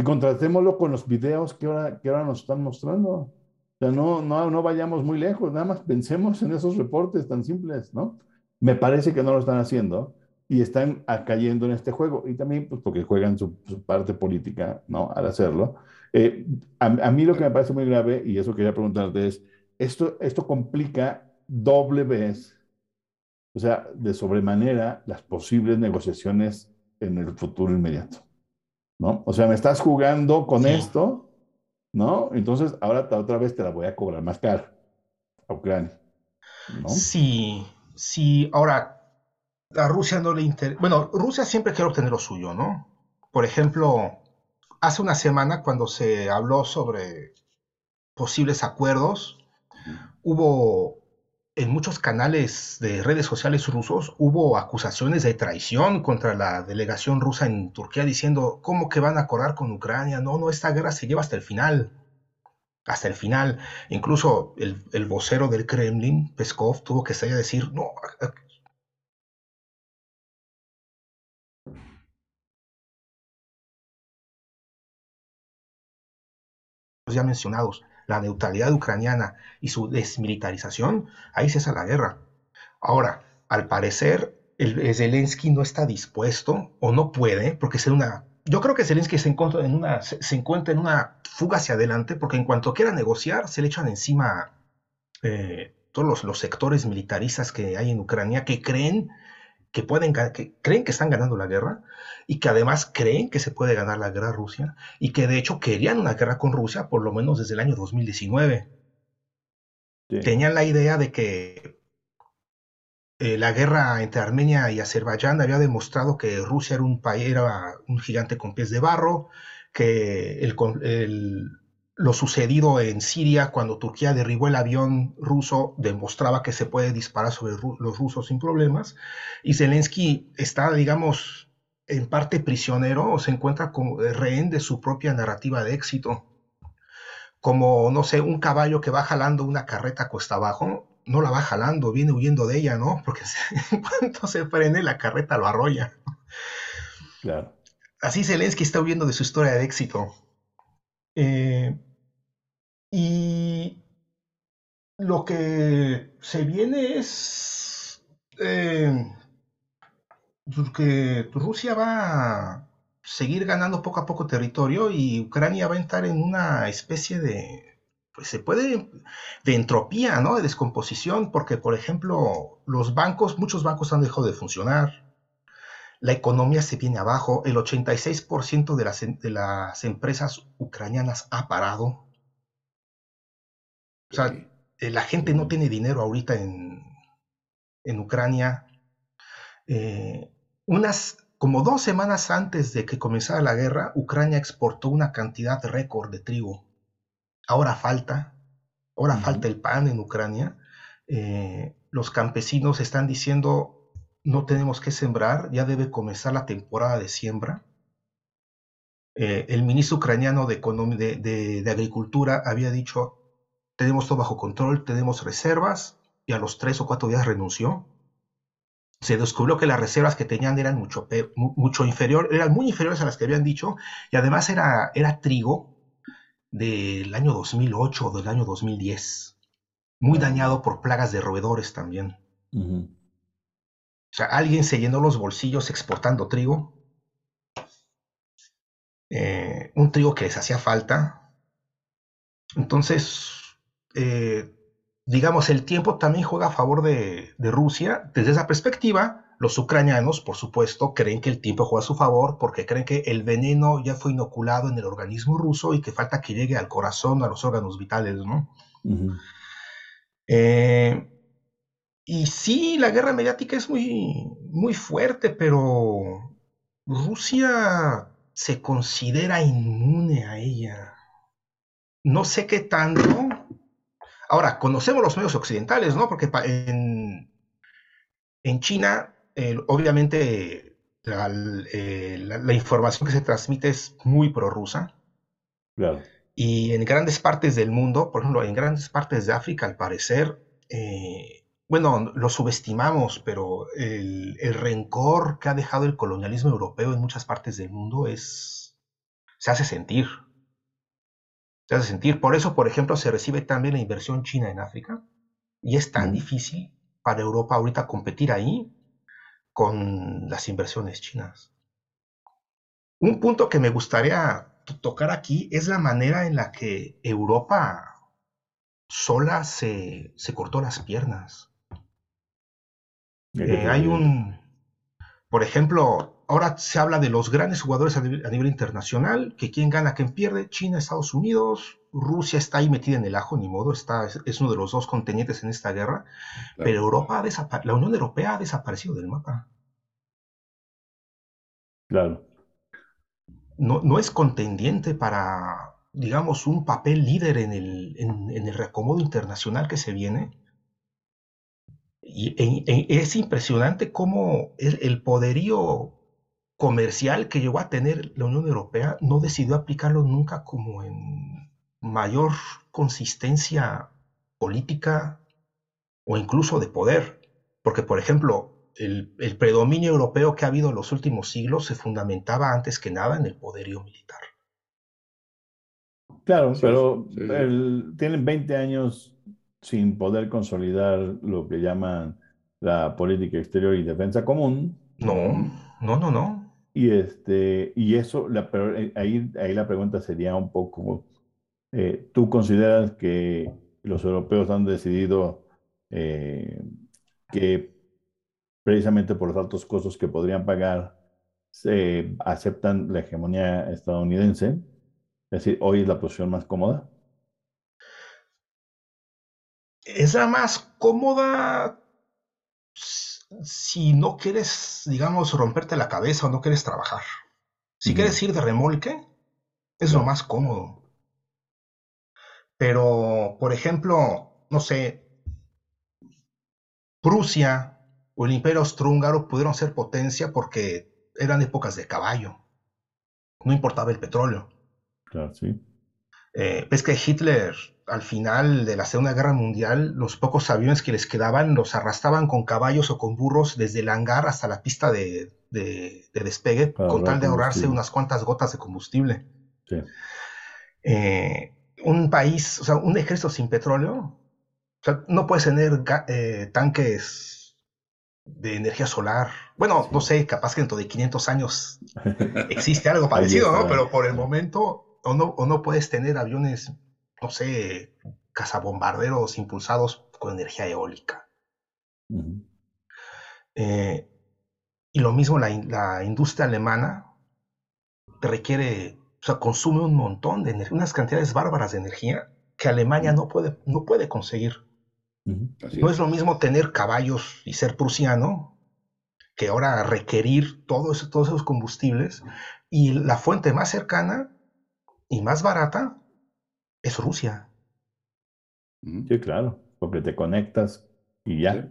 Y contrastémoslo con los videos que ahora, que ahora nos están mostrando. O sea, no, no, no vayamos muy lejos, nada más pensemos en esos reportes tan simples, ¿no? Me parece que no lo están haciendo y están cayendo en este juego. Y también pues, porque juegan su, parte política, ¿no? Al hacerlo. Eh, a, mí lo que me parece muy grave, y eso quería preguntarte, es, esto, esto complica doble vez, o sea, de sobremanera, las posibles negociaciones en el futuro inmediato. ¿No? O sea, me estás jugando con esto, ¿no? Entonces, ahora otra vez te la voy a cobrar más caro a Ucrania. ¿no? Sí, sí. Ahora, a Rusia no le interesa. Bueno, Rusia siempre quiere obtener lo suyo, ¿no? Por ejemplo, hace una semana cuando se habló sobre posibles acuerdos, hubo en muchos canales de redes sociales rusos hubo acusaciones de traición contra la delegación rusa en Turquía diciendo, ¿cómo que van a acordar con Ucrania? No, no, esta guerra se lleva hasta el final. Hasta el final. Incluso el, vocero del Kremlin, Peskov, tuvo que salir a decir, no, ya mencionados la neutralidad ucraniana y su desmilitarización, ahí cesa la guerra. Ahora, al parecer, el, Zelensky no está dispuesto o no puede, porque es una... Yo creo que Zelensky se encuentra, en una, se, encuentra en una fuga hacia adelante, porque en cuanto quiera negociar, se le echan encima eh, todos los, los sectores militaristas que hay en Ucrania que creen que, pueden, que creen que están ganando la guerra y que además creen que se puede ganar la guerra a Rusia y que de hecho querían una guerra con Rusia por lo menos desde el año 2019. Tenían la idea de que eh, la guerra entre Armenia y Azerbaiyán había demostrado que Rusia era un país, era un gigante con pies de barro, que el, el, lo sucedido en Siria cuando Turquía derribó el avión ruso demostraba que se puede disparar sobre los rusos sin problemas. Y Zelensky está, digamos, en parte prisionero o se encuentra como rehén de su propia narrativa de éxito. Como, no sé, un caballo que va jalando una carreta cuesta abajo, no la va jalando, viene huyendo de ella, ¿no? [LAUGHS] Porque en cuanto se frene, la carreta lo arrolla. Claro. Así Zelensky está huyendo de su historia de éxito. Eh, y lo que se viene es eh, pues que Rusia va seguir ganando poco a poco territorio y Ucrania va a entrar en una especie de, pues se puede, de entropía, ¿no? De descomposición, porque, por ejemplo, los bancos, muchos bancos han dejado de funcionar, la economía se viene abajo, el 86% de las, de las empresas ucranianas ha parado. O sea, eh, la gente no tiene dinero ahorita en, en Ucrania. Eh, unas como dos semanas antes de que comenzara la guerra, Ucrania exportó una cantidad récord de trigo. Ahora falta, ahora falta el pan en Ucrania. Eh, los campesinos están diciendo no tenemos que sembrar, ya debe comenzar la temporada de siembra. Eh, el ministro ucraniano de, de, Agricultura había dicho, tenemos todo bajo control, tenemos reservas, y a los tres o cuatro días renunció. Se descubrió que las reservas que tenían eran mucho, mucho inferior, eran muy inferiores a las que habían dicho, y además era, era trigo del año 2008 o del año 2010, muy dañado por plagas de roedores también. O sea, alguien se llenó los bolsillos exportando trigo. Eh, un trigo que les hacía falta. Entonces, eh, digamos, el tiempo también juega a favor de, Rusia. Desde esa perspectiva, los ucranianos, por supuesto, creen que el tiempo juega a su favor porque creen que el veneno ya fue inoculado en el organismo ruso y que falta que llegue al corazón, a los órganos vitales, ¿no? Y sí, la guerra mediática es muy, muy fuerte, pero Rusia se considera inmune a ella. No sé qué tanto. Ahora, conocemos los medios occidentales, ¿no? Porque en, en China, obviamente, eh, la, información que se transmite es muy prorrusa. Claro. Y en grandes partes del mundo, por ejemplo, en grandes partes de África, al parecer, eh, bueno, lo subestimamos, pero el, rencor que ha dejado el colonialismo europeo en muchas partes del mundo es. se hace sentir. Hace sentir. Por eso, por ejemplo, se recibe también la inversión china en África. Y es tan difícil para Europa ahorita competir ahí con las inversiones chinas. Un punto que me gustaría tocar aquí es la manera en la que Europa sola se, se cortó las piernas. Eh, hay un, por ejemplo, ahora se habla de los grandes jugadores a nivel, internacional, que quién gana, quién pierde, China, Estados Unidos, Rusia está ahí metida en el ajo, ni modo, está, es, uno de los dos contendientes en esta guerra, pero Europa ha la Unión Europea ha desaparecido del mapa. Claro. No, no es contendiente para, digamos, un papel líder en el, en el reacomodo internacional que se viene y es impresionante cómo el, poderío comercial que llegó a tener la Unión Europea no decidió aplicarlo nunca como en mayor consistencia política o incluso de poder. Porque, por ejemplo, el, predominio europeo que ha habido en los últimos siglos se fundamentaba antes que nada en el poderío militar. Claro, pero tienen 20 años sin poder consolidar lo que llaman la política exterior y defensa común. No, no, no, no. Y, este, y eso, eh, ahí, ahí la pregunta sería un poco, eh, ¿tú consideras que los europeos han decidido eh, que precisamente por los altos costos que podrían pagar, se aceptan la hegemonía estadounidense? Es decir, hoy es la posición más cómoda es la más cómoda si no quieres, digamos, romperte la cabeza o no quieres trabajar. Si quieres ir de remolque, es lo más cómodo. Pero, por ejemplo, no sé, Prusia o el Imperio Austrohúngaro pudieron ser potencia porque eran épocas de caballo. No importaba el petróleo. Claro, sí. Eh, ves que Hitler al final de la Segunda Guerra Mundial, los pocos aviones que les quedaban los arrastraban con caballos o con burros desde el hangar hasta la pista de, despegue, con tal de ahorrarse unas cuantas gotas de combustible. Eh, un país, o sea, un ejército sin petróleo, o sea, no puedes tener eh, tanques de energía solar. Bueno, no sé, capaz que dentro de 500 años [LAUGHS] existe algo parecido, ¿no? Pero por el momento, o no, o no puedes tener aviones, no sé, cazabombarderos impulsados con energía eólica. Eh, y lo mismo la, la, industria alemana requiere, o sea, consume un montón de energía, unas cantidades bárbaras de energía que Alemania no puede, no puede conseguir. No es lo mismo tener caballos y ser prusiano que ahora requerir todos, todos esos combustibles y la fuente más cercana y más barata es Rusia. Sí, claro, porque te conectas y ya.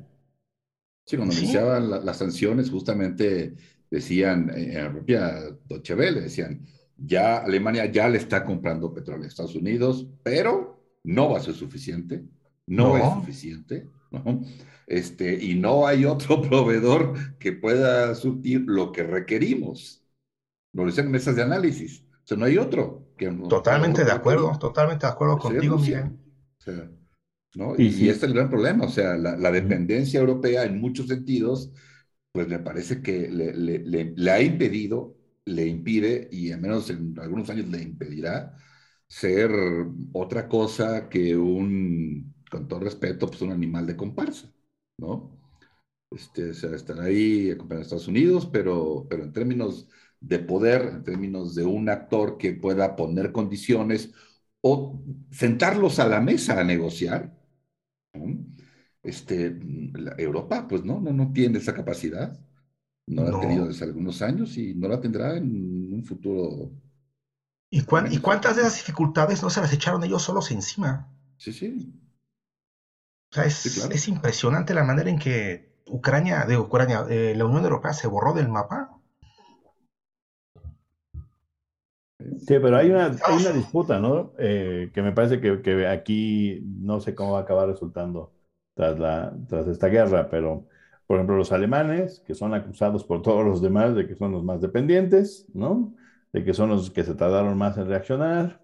Sí, cuando iniciaban las sanciones, justamente decían, eh, en la propia Deutsche Welle, decían, ya Alemania ya le está comprando petróleo a Estados Unidos, pero no va a ser suficiente, no, es suficiente, ¿no? Este, y no hay otro [LAUGHS] proveedor que pueda surtir lo que requerimos. Lo dicen mesas de análisis. O sea, no hay otro. Que totalmente de acuerdo, totalmente de acuerdo contigo, Miguel. O sea, ¿no? Y, este es el gran problema, o sea, la, dependencia europea en muchos sentidos, pues me parece que le, le, le, ha impedido, le impide, y al menos en algunos años le impedirá, ser otra cosa que un, con todo respeto, pues un animal de comparsa, ¿no? Este, o sea, estar ahí acompañando a Estados Unidos, pero, pero en términos de poder, en términos de un actor que pueda poner condiciones o sentarlos a la mesa a negociar, este, Europa, pues no, no, no tiene esa capacidad. No la ha tenido desde algunos años y no la tendrá en un futuro. ¿Y, ¿Y cuántas de esas dificultades no se las echaron ellos solos encima? Sí, sí. O sea, es, impresionante la manera en que Ucrania, de Ucrania, eh, la Unión Europea se borró del mapa. Sí, pero hay una, hay una disputa, ¿no? Eh, que me parece que, que, aquí no sé cómo va a acabar resultando tras, la, tras esta guerra, pero, por ejemplo, los alemanes, que son acusados por todos los demás de que son los más dependientes, ¿no? De que son los que se tardaron más en reaccionar,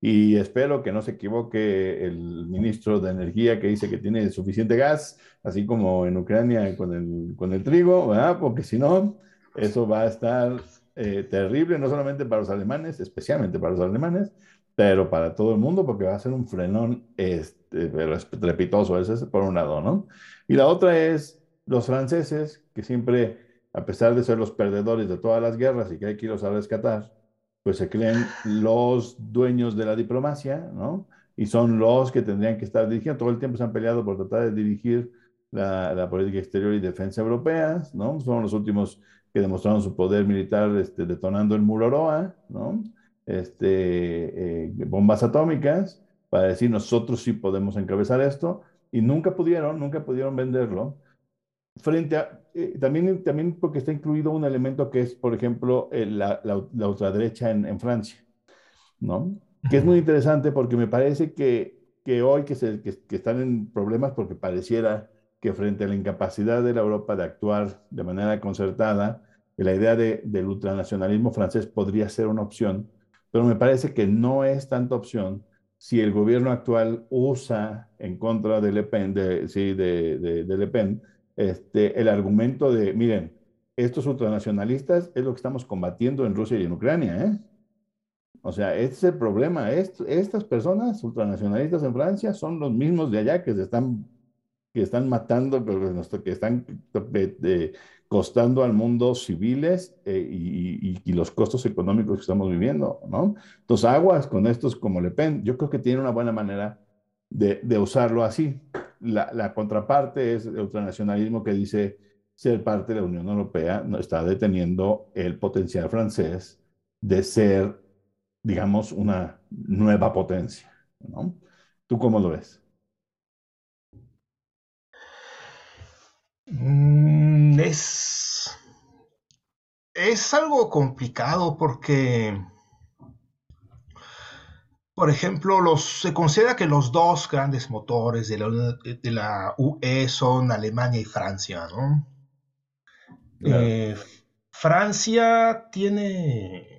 y espero que no se equivoque el ministro de Energía que dice que tiene suficiente gas, así como en Ucrania con el, con el trigo, ¿verdad? Porque si no, eso va a estar eh, terrible, no solamente para los alemanes, especialmente para los alemanes, pero para todo el mundo, porque va a ser un frenón este, pero estrepitoso, ese es por un lado, ¿no? Y la otra es los franceses, que siempre, a pesar de ser los perdedores de todas las guerras y que hay que irlos a rescatar, pues se creen los dueños de la diplomacia, ¿no? Y son los que tendrían que estar dirigiendo. Todo el tiempo se han peleado por tratar de dirigir la, política exterior y defensa europeas, ¿no? Son los últimos que demostraron su poder militar este, detonando el muro Roa, ¿no? Este, eh, bombas atómicas, para decir nosotros sí podemos encabezar esto, y nunca pudieron, nunca pudieron venderlo frente a, eh, también, también porque está incluido un elemento que es, por ejemplo, eh, la, la, ultraderecha en, en, Francia, ¿no? Que es muy interesante porque me parece que, que hoy que, se, que, están en problemas porque pareciera que frente a la incapacidad de la Europa de actuar de manera concertada, la idea de, del ultranacionalismo francés podría ser una opción, pero me parece que no es tanta opción si el gobierno actual usa en contra de Le Pen, sí, de, de Le Pen, este, el argumento de, miren, estos ultranacionalistas es lo que estamos combatiendo en Rusia y en Ucrania, ¿eh? O sea, este es el problema. estas personas ultranacionalistas en Francia son los mismos de allá que se están, que están matando, que están costando al mundo civiles eh, y, los costos económicos que estamos viviendo, ¿no? Entonces, aguas con estos como Le Pen. Yo creo que tiene una buena manera de, de usarlo así la, contraparte es el ultranacionalismo que dice ser parte de la Unión Europea no está deteniendo el potencial francés de ser, digamos, una nueva potencia. ¿no? ¿Tú cómo lo ves? Mm, es, es algo complicado porque por ejemplo, los, se considera que los dos grandes motores de la, de la UE son Alemania y Francia, ¿no? Eh, Francia tiene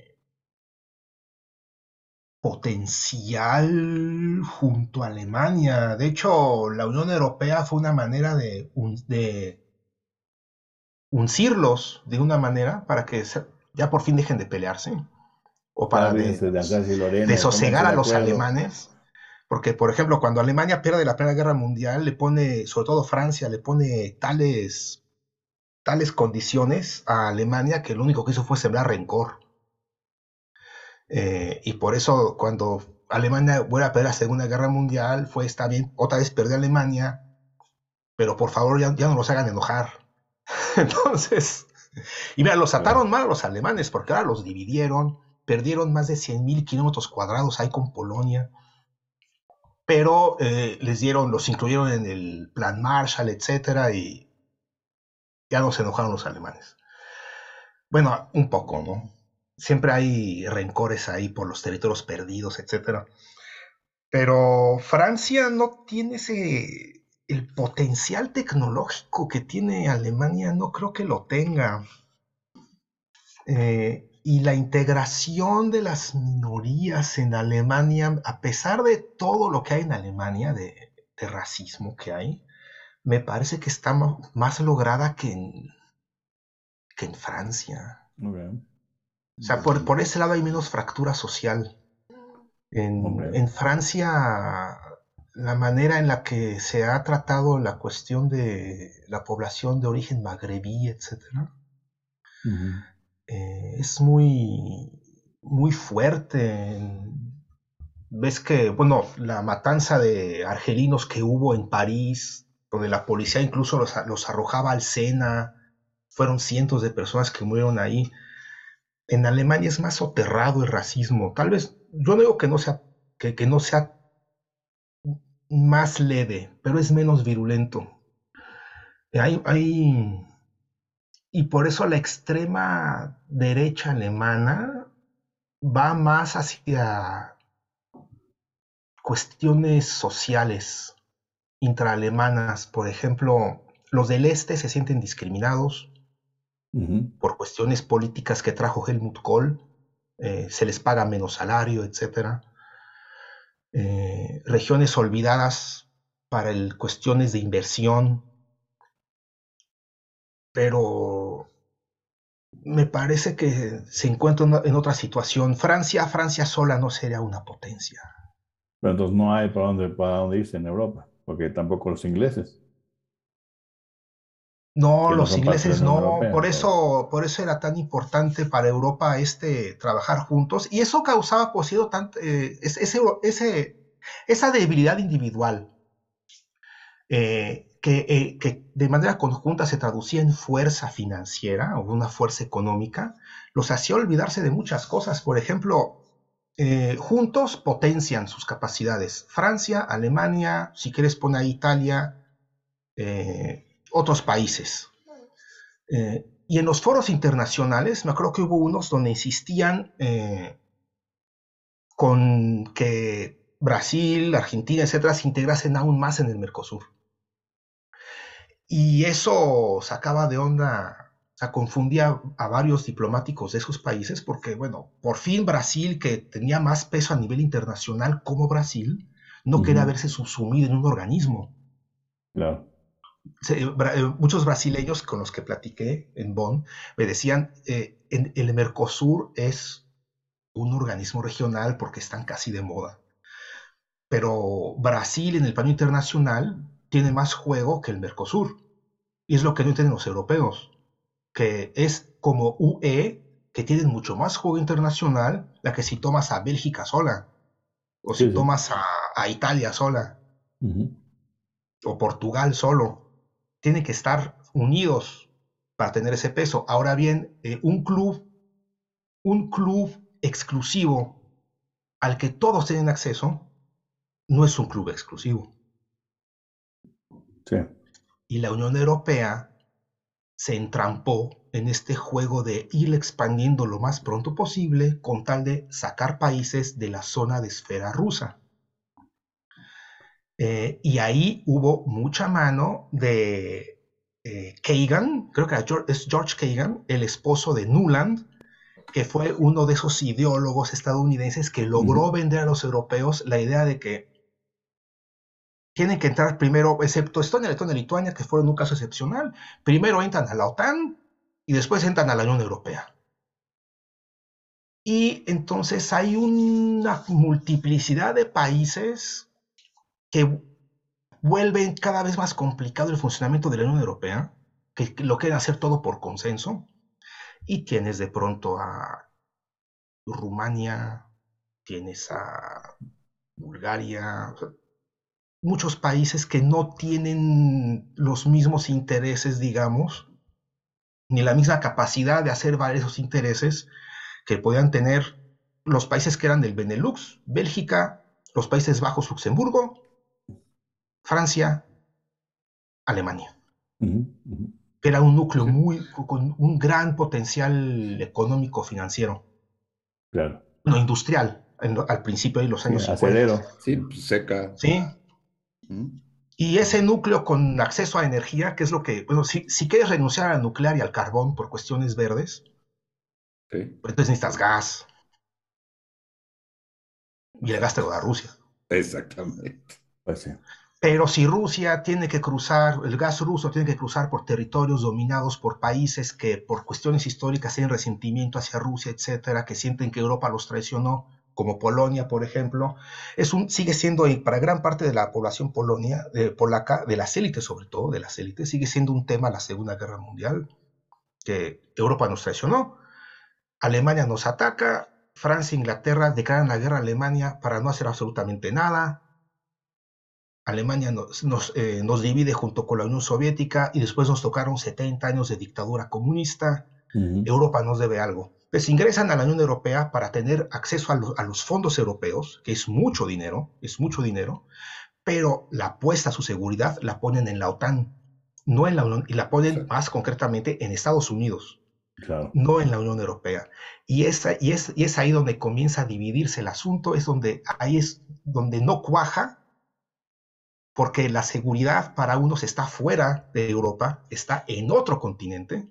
potencial junto a Alemania. De hecho, la Unión Europea fue una manera de, de uncirlos de una manera para que ya por fin dejen de pelearse o para desosegar a los alemanes. Porque, por ejemplo, cuando Alemania pierde la Primera Guerra Mundial, le pone, sobre todo Francia, le pone tales, tales condiciones a Alemania que lo único que hizo fue sembrar rencor. Eh, y por eso, cuando Alemania vuelve a perder la Segunda Guerra Mundial, fue, está bien, otra vez perdió Alemania, pero por favor ya, ya no los hagan enojar. [LAUGHS] Entonces, y mira, los ataron mal a los alemanes, porque ahora los dividieron, perdieron más de 100.000 kilómetros cuadrados ahí con Polonia, pero eh, les dieron, los incluyeron en el plan Marshall, etcétera, y ya no se enojaron los alemanes. Bueno, un poco, ¿no? Siempre hay rencores ahí por los territorios perdidos, etcétera. Pero Francia no tiene ese el potencial tecnológico que tiene Alemania no creo que lo tenga. Eh, y la integración de las minorías en Alemania, a pesar de todo lo que hay en Alemania, de, racismo que hay, me parece que está más lograda que en, que en Francia. O sea, por, por, ese lado hay menos fractura social. En, en Francia la manera en la que se ha tratado la cuestión de la población de origen magrebí, etc., eh, es muy, muy fuerte. Ves que, bueno, la matanza de argelinos que hubo en París, donde la policía incluso los, los arrojaba al Sena, fueron cientos de personas que murieron ahí. En Alemania es más soterrado el racismo. Tal vez, yo no digo que no sea, que, no sea más leve, pero es menos virulento. Hay, hay, y por eso la extrema derecha alemana va más hacia cuestiones sociales intraalemanas. Por ejemplo, los del este se sienten discriminados por cuestiones políticas que trajo Helmut Kohl. Eh, se les paga menos salario, etcétera. Eh, regiones olvidadas para el, cuestiones de inversión, pero me parece que se encuentra en otra situación. Francia, Francia sola no sería una potencia. Pero entonces no hay para dónde, para dónde irse en Europa, porque tampoco los ingleses. No, los ingleses no, por eso, por eso era tan importante para Europa este trabajar juntos y eso causaba pues tanto, eh, ese, esa debilidad individual eh, que, eh, que, de manera conjunta se traducía en fuerza financiera o una fuerza económica, los hacía olvidarse de muchas cosas. Por ejemplo, juntos potencian sus capacidades. Francia, Alemania, si quieres poner Italia, otros países. Eh, y en los foros internacionales, me acuerdo que hubo unos donde insistían eh, con que Brasil, Argentina, etcétera, se integrasen aún más en el Mercosur. Y eso sacaba de onda, o sea, confundía a varios diplomáticos de esos países, porque, bueno, por fin Brasil, que tenía más peso a nivel internacional como Brasil, no quería verse subsumido en un organismo. Claro. Eh, muchos brasileños con los que platiqué en Bonn me decían, eh, el Mercosur es un organismo regional porque están casi de moda. Pero Brasil en el plano internacional tiene más juego que el Mercosur. Y es lo que no entienden los europeos, que es como UE, que tienen mucho más juego internacional, la que si tomas a Bélgica sola, o si tomas a, Italia sola, o Portugal solo tienen que estar unidos para tener ese peso. Ahora bien, eh, un club, un club exclusivo al que todos tienen acceso, no es un club exclusivo. Sí. Y la Unión Europea se entrampó en este juego de ir expandiendo lo más pronto posible con tal de sacar países de la zona de esfera rusa. Eh, y ahí hubo mucha mano de eh, Kagan, creo que es George Kagan, el esposo de Nuland, que fue uno de esos ideólogos estadounidenses que logró vender a los europeos la idea de que tienen que entrar primero, excepto Estonia, Letonia y Lituania, que fueron un caso excepcional, primero entran a la OTAN y después entran a la Unión Europea. Y entonces hay una multiplicidad de países que vuelven cada vez más complicado el funcionamiento de la Unión Europea, que lo quieren hacer todo por consenso, y tienes de pronto a Rumania, tienes a Bulgaria, muchos países que no tienen los mismos intereses, digamos, ni la misma capacidad de hacer valer esos intereses que podían tener los países que eran del Benelux, Bélgica, los Países Bajos, Luxemburgo, Francia, Alemania. Que era un núcleo muy, con un gran potencial económico financiero. Claro. No industrial, al principio de los años sí, Acelero. Sí, pues, seca. Sí. Y ese núcleo con acceso a energía, que es lo que, bueno, si, si quieres renunciar al nuclear y al carbón por cuestiones verdes, pues entonces necesitas gas. Y el gas te lo da Rusia. Exactamente. Pues sí. Pero si Rusia tiene que cruzar, el gas ruso tiene que cruzar por territorios dominados por países que por cuestiones históricas tienen resentimiento hacia Rusia, etcétera, que sienten que Europa los traicionó, como Polonia, por ejemplo, es un, sigue siendo para gran parte de la población polonia, de, polaca, de las élites sobre todo, de las élites, sigue siendo un tema la Segunda Guerra Mundial, que Europa nos traicionó, Alemania nos ataca, Francia e Inglaterra declaran la guerra a Alemania para no hacer absolutamente nada, Alemania nos, nos, eh, nos, divide junto con la Unión Soviética y después nos tocaron 70 años de dictadura comunista. Europa nos debe algo pues ingresan a la Unión Europea para tener acceso a, los fondos europeos, que es mucho dinero, es mucho dinero, pero la apuesta a su seguridad la ponen en la OTAN, no en la Unión, y la ponen más concretamente en Estados Unidos, no en la Unión Europea. Y, esa, y, es, y es ahí donde comienza a dividirse el asunto, es donde ahí es donde no cuaja, porque la seguridad para unos está fuera de Europa, está en otro continente,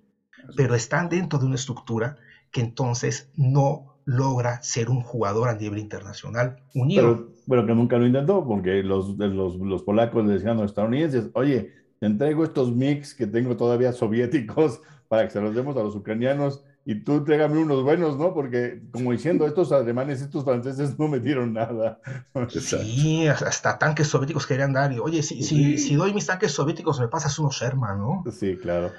pero están dentro de una estructura que entonces no logra ser un jugador a nivel internacional unido. Pero, que nunca lo intentó, porque los, los, los polacos le decían a los estadounidenses, oye, te entrego estos mix que tengo todavía soviéticos [LAUGHS] para que se los demos a los ucranianos y tú trégame unos buenos, ¿no? Porque como diciendo, estos alemanes, estos franceses no me dieron nada. Sí, hasta tanques soviéticos querían dar. Y, Oye, si, si, si, doy mis tanques soviéticos, me pasas unos Sherman, ¿no? Sí, claro.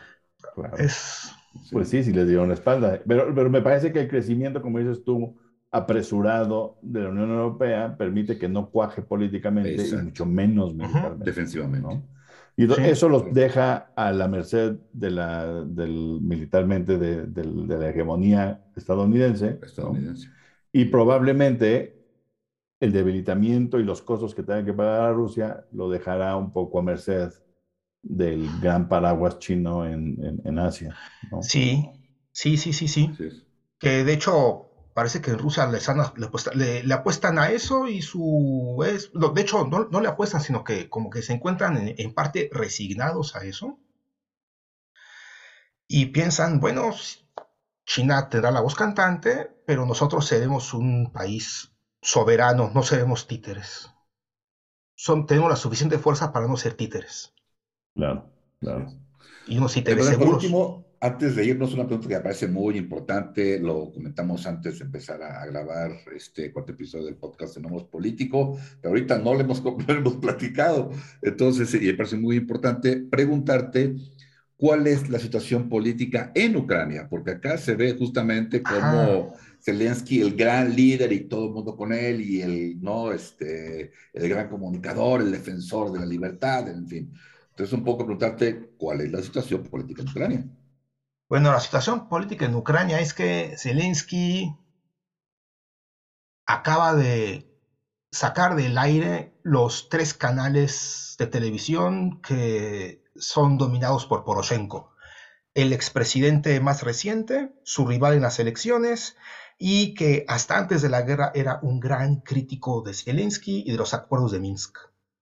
claro. Es, pues sí, sí les dieron la espalda. Pero, pero me parece que el crecimiento, como dices tú, apresurado de la Unión Europea permite que no cuaje políticamente y mucho menos militarmente. Defensivamente. Y eso los deja a la merced de la, del, militarmente de, de, la hegemonía estadounidense. estadounidense. Y probablemente el debilitamiento y los costos que tenga que pagar a Rusia lo dejará un poco a merced del gran paraguas chino en, en, Asia. Sí, sí, sí, sí, sí. Que de hecho parece que en Rusia le, le, apuestan a eso y su... Es, de hecho, no, no, le apuestan, sino que como que se encuentran en, en parte resignados a eso. Y piensan, bueno, China tendrá la voz cantante, pero nosotros seremos un país soberano, no seremos títeres. Son, tenemos la suficiente fuerza para no ser títeres. Claro, claro. Y uno sí te Por último, antes de irnos, una pregunta que me parece muy importante, lo comentamos antes de empezar a, grabar este cuarto episodio del podcast de Nomos Político, pero ahorita no lo hemos, [LAUGHS] hemos platicado. Entonces, y me parece muy importante preguntarte cuál es la situación política en Ucrania, porque acá se ve justamente como Zelensky, el gran líder y todo el mundo con él, y el, ¿no? este, el gran comunicador, el defensor de la libertad, en fin. Entonces, un poco preguntarte cuál es la situación política en Ucrania. Bueno, la situación política en Ucrania es que Zelensky acaba de sacar del aire los tres canales de televisión que son dominados por Poroshenko. El expresidente más reciente, su rival en las elecciones, y que hasta antes de la guerra era un gran crítico de Zelensky y de los acuerdos de Minsk.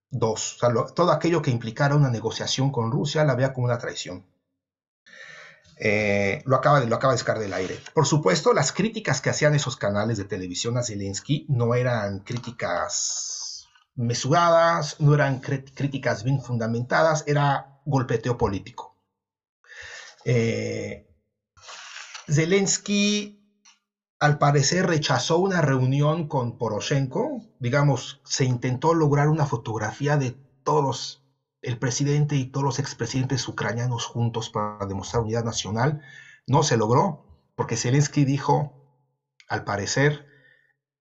Dos, todo aquello que implicara una negociación con Rusia la vea como una traición. Eh, lo, acaba de, lo acaba del aire. Por supuesto, las críticas que hacían esos canales de televisión a Zelensky no eran críticas mesuradas, no eran críticas bien fundamentadas, era golpeteo político. Eh, Zelensky al parecer rechazó una reunión con Poroshenko. Digamos, se intentó lograr una fotografía de todos, el presidente y todos los expresidentes ucranianos juntos para demostrar unidad nacional. No se logró, porque Zelensky dijo, al parecer,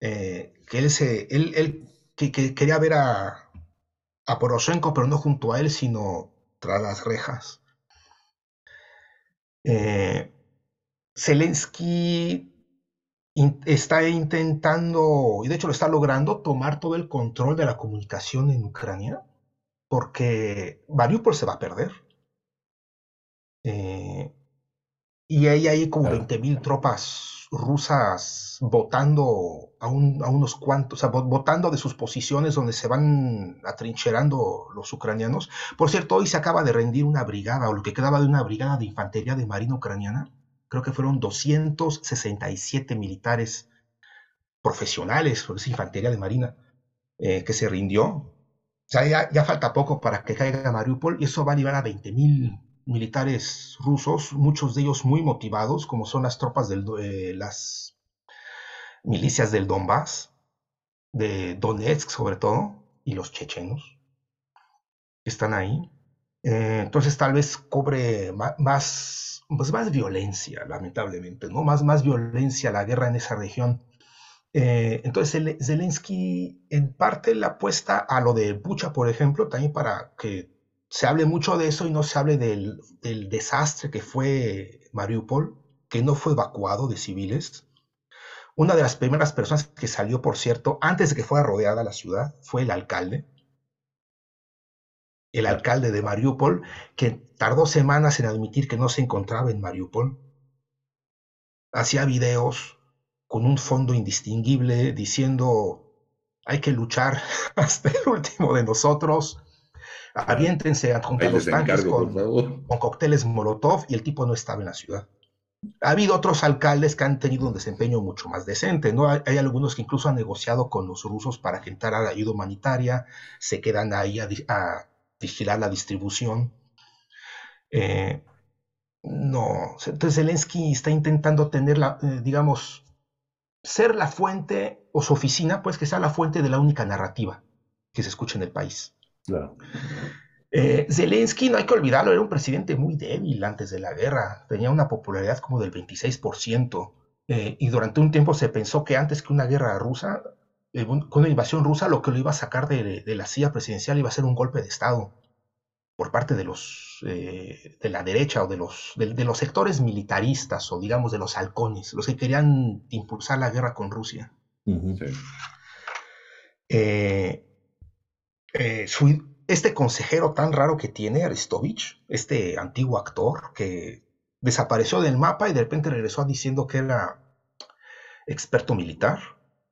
eh, que él, se, él, que, quería ver a, a Poroshenko, pero no junto a él, sino tras las rejas. Eh, Zelensky está intentando, y de hecho lo está logrando, tomar todo el control de la comunicación en Ucrania, porque Mariupol se va a perder. Eh, y ahí hay como 20.000 tropas rusas votando a, unos cuantos, o sea, votando de sus posiciones donde se van atrincherando los ucranianos. Por cierto, hoy se acaba de rendir una brigada, o lo que quedaba de una brigada de infantería de marina ucraniana. Creo que fueron 267 militares profesionales, por esa infantería de marina, eh, que se rindió. O sea, ya, falta poco para que caiga Mariupol y eso va a llevar a 20.000 militares rusos, muchos de ellos muy motivados, como son las tropas de eh, las milicias del Donbass, de Donetsk sobre todo, y los chechenos, que están ahí. Eh, entonces tal vez cobre más, pues más violencia, lamentablemente, ¿no? Más, más violencia la guerra en esa región. Eh, entonces Zelensky en parte le apuesta a lo de Bucha, por ejemplo, también para que se hable mucho de eso y no se hable del, desastre que fue Mariupol, que no fue evacuado de civiles. Una de las primeras personas que salió, por cierto, antes de que fuera rodeada la ciudad, fue el alcalde. El alcalde de Mariupol, que tardó semanas en admitir que no se encontraba en Mariupol. Hacía videos con un fondo indistinguible diciendo, hay que luchar [LAUGHS] hasta el último de nosotros aviéntense a juntar los tanques con, con, cócteles Molotov y el tipo no estaba en la ciudad. Ha habido otros alcaldes que han tenido un desempeño mucho más decente, ¿no? Hay, algunos que incluso han negociado con los rusos para que entrara la ayuda humanitaria, se quedan ahí a, vigilar la distribución. Eh, no, entonces Zelensky está intentando tener, la, eh, digamos, ser la fuente, o su oficina, pues que sea la fuente de la única narrativa que se escucha en el país. Eh, Zelensky, no hay que olvidarlo, era un presidente muy débil antes de la guerra, tenía una popularidad como del 26%, eh, y durante un tiempo se pensó que antes que una guerra rusa, eh, con una invasión rusa, lo que lo iba a sacar de, la silla presidencial iba a ser un golpe de Estado por parte de los de la derecha o de los, de, los sectores militaristas o digamos de los halcones, los que querían impulsar la guerra con Rusia. Eh, este consejero tan raro que tiene, Aristovich, este antiguo actor que desapareció del mapa y de repente regresó diciendo que era experto militar.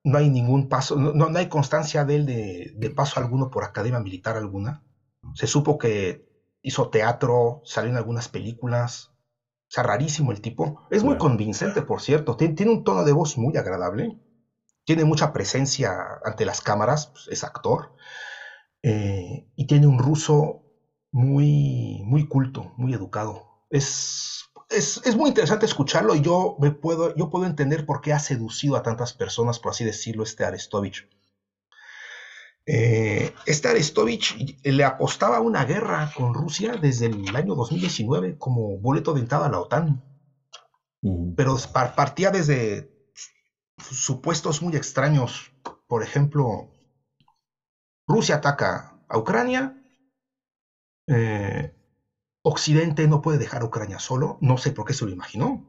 No hay ningún paso, no, hay constancia de él de, paso alguno por academia militar alguna. Se supo que hizo teatro, salió en algunas películas. O sea, rarísimo el tipo. Es muy convincente, por cierto. tiene, un tono de voz muy agradable. Tiene mucha presencia ante las cámaras. Pues, es actor. Eh, y tiene un ruso muy, muy culto, muy educado. Es, es, muy interesante escucharlo y yo, me puedo, yo puedo entender por qué ha seducido a tantas personas, por así decirlo, este Arestovich. Eh, este Arestovich le apostaba a una guerra con Rusia desde el año 2019 como boleto de entrada a la OTAN. Pero partía desde supuestos muy extraños. Por ejemplo, Rusia ataca a Ucrania. Eh, Occidente no puede dejar a Ucrania solo. No sé por qué se lo imaginó.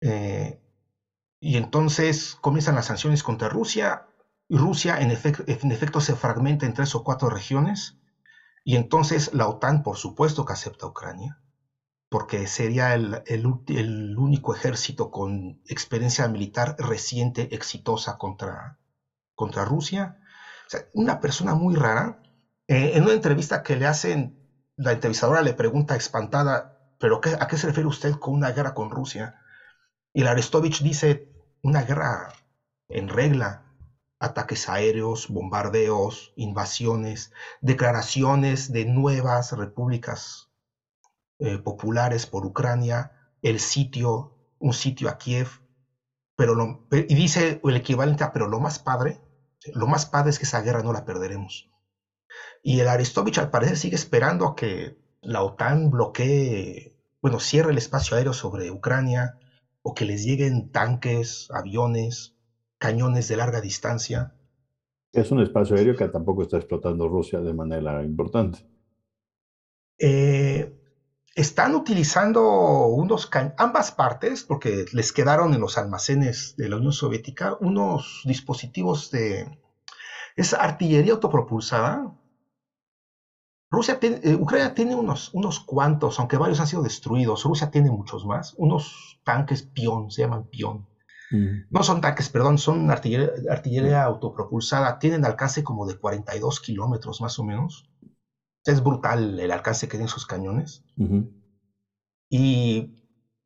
Eh, y entonces comienzan las sanciones contra Rusia. Rusia en, efecto se fragmenta en tres o cuatro regiones. Y entonces la OTAN, por supuesto que acepta Ucrania, porque sería el, el, único ejército con experiencia militar reciente, exitosa contra, contra Rusia una persona muy rara. Eh, en una entrevista que le hacen, la entrevistadora le pregunta espantada, ¿pero qué, a qué se refiere usted con una guerra con Rusia? Y el Arestovich dice, una guerra en regla, ataques aéreos, bombardeos, invasiones, declaraciones de nuevas repúblicas eh, populares por Ucrania, el sitio un sitio a Kiev, pero lo, y dice el equivalente a, pero lo más padre, lo más padre es que esa guerra no la perderemos. Y el Aristovich al parecer sigue esperando a que la OTAN bloquee, bueno, cierre el espacio aéreo sobre Ucrania, o que les lleguen tanques, aviones, cañones de larga distancia. Es un espacio aéreo que tampoco está explotando Rusia de manera importante. Eh, están utilizando unos ambas partes, porque les quedaron en los almacenes de la Unión Soviética unos dispositivos de... Es artillería autopropulsada. Rusia eh, Ucrania tiene unos, unos cuantos, aunque varios han sido destruidos. Rusia tiene muchos más. Unos tanques pion, se llaman pion. Mm. No son tanques, perdón, son artillería, artillería autopropulsada. Tienen alcance como de 42 kilómetros más o menos es brutal el alcance que tienen sus cañones. Y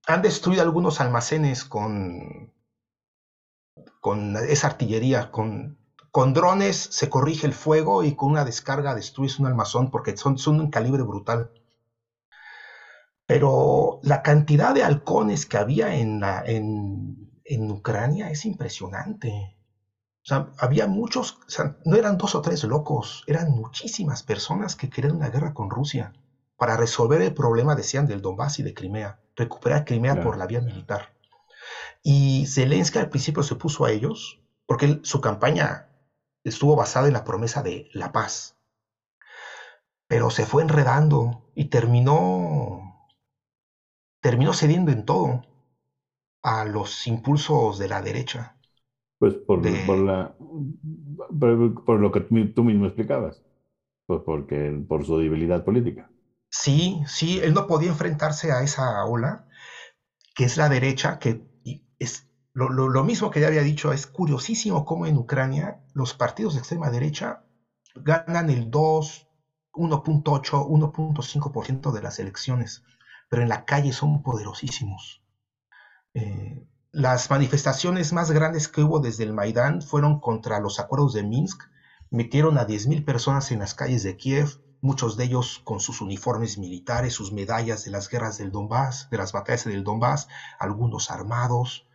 han destruido algunos almacenes con, con esa artillería, con, con drones se corrige el fuego y con una descarga destruyes un almazón porque son, son un calibre brutal. Pero la cantidad de halcones que había en, la, en, en Ucrania es impresionante. O sea, había muchos, o sea, no eran dos o tres locos, eran muchísimas personas que querían una guerra con Rusia para resolver el problema, decían, del Donbass y de Crimea, recuperar Crimea por la vía militar. Y Zelensky al principio se puso a ellos, porque su campaña estuvo basada en la promesa de la paz. Pero se fue enredando y terminó, terminó cediendo en todo a los impulsos de la derecha. Pues por, por, la, por, lo que tú mismo explicabas, pues porque, por su debilidad política. Sí, sí, él no podía enfrentarse a esa ola, que es la derecha, que es lo, lo, mismo que ya había dicho, es curiosísimo cómo en Ucrania los partidos de extrema derecha ganan el 2, 1.8, 1.5% de las elecciones, pero en la calle son poderosísimos. Eh, las manifestaciones más grandes que hubo desde el Maidán fueron contra los acuerdos de Minsk. Metieron a 10.000 personas en las calles de Kiev, muchos de ellos con sus uniformes militares, sus medallas de las guerras del Donbass, de las batallas del Donbass, algunos armados,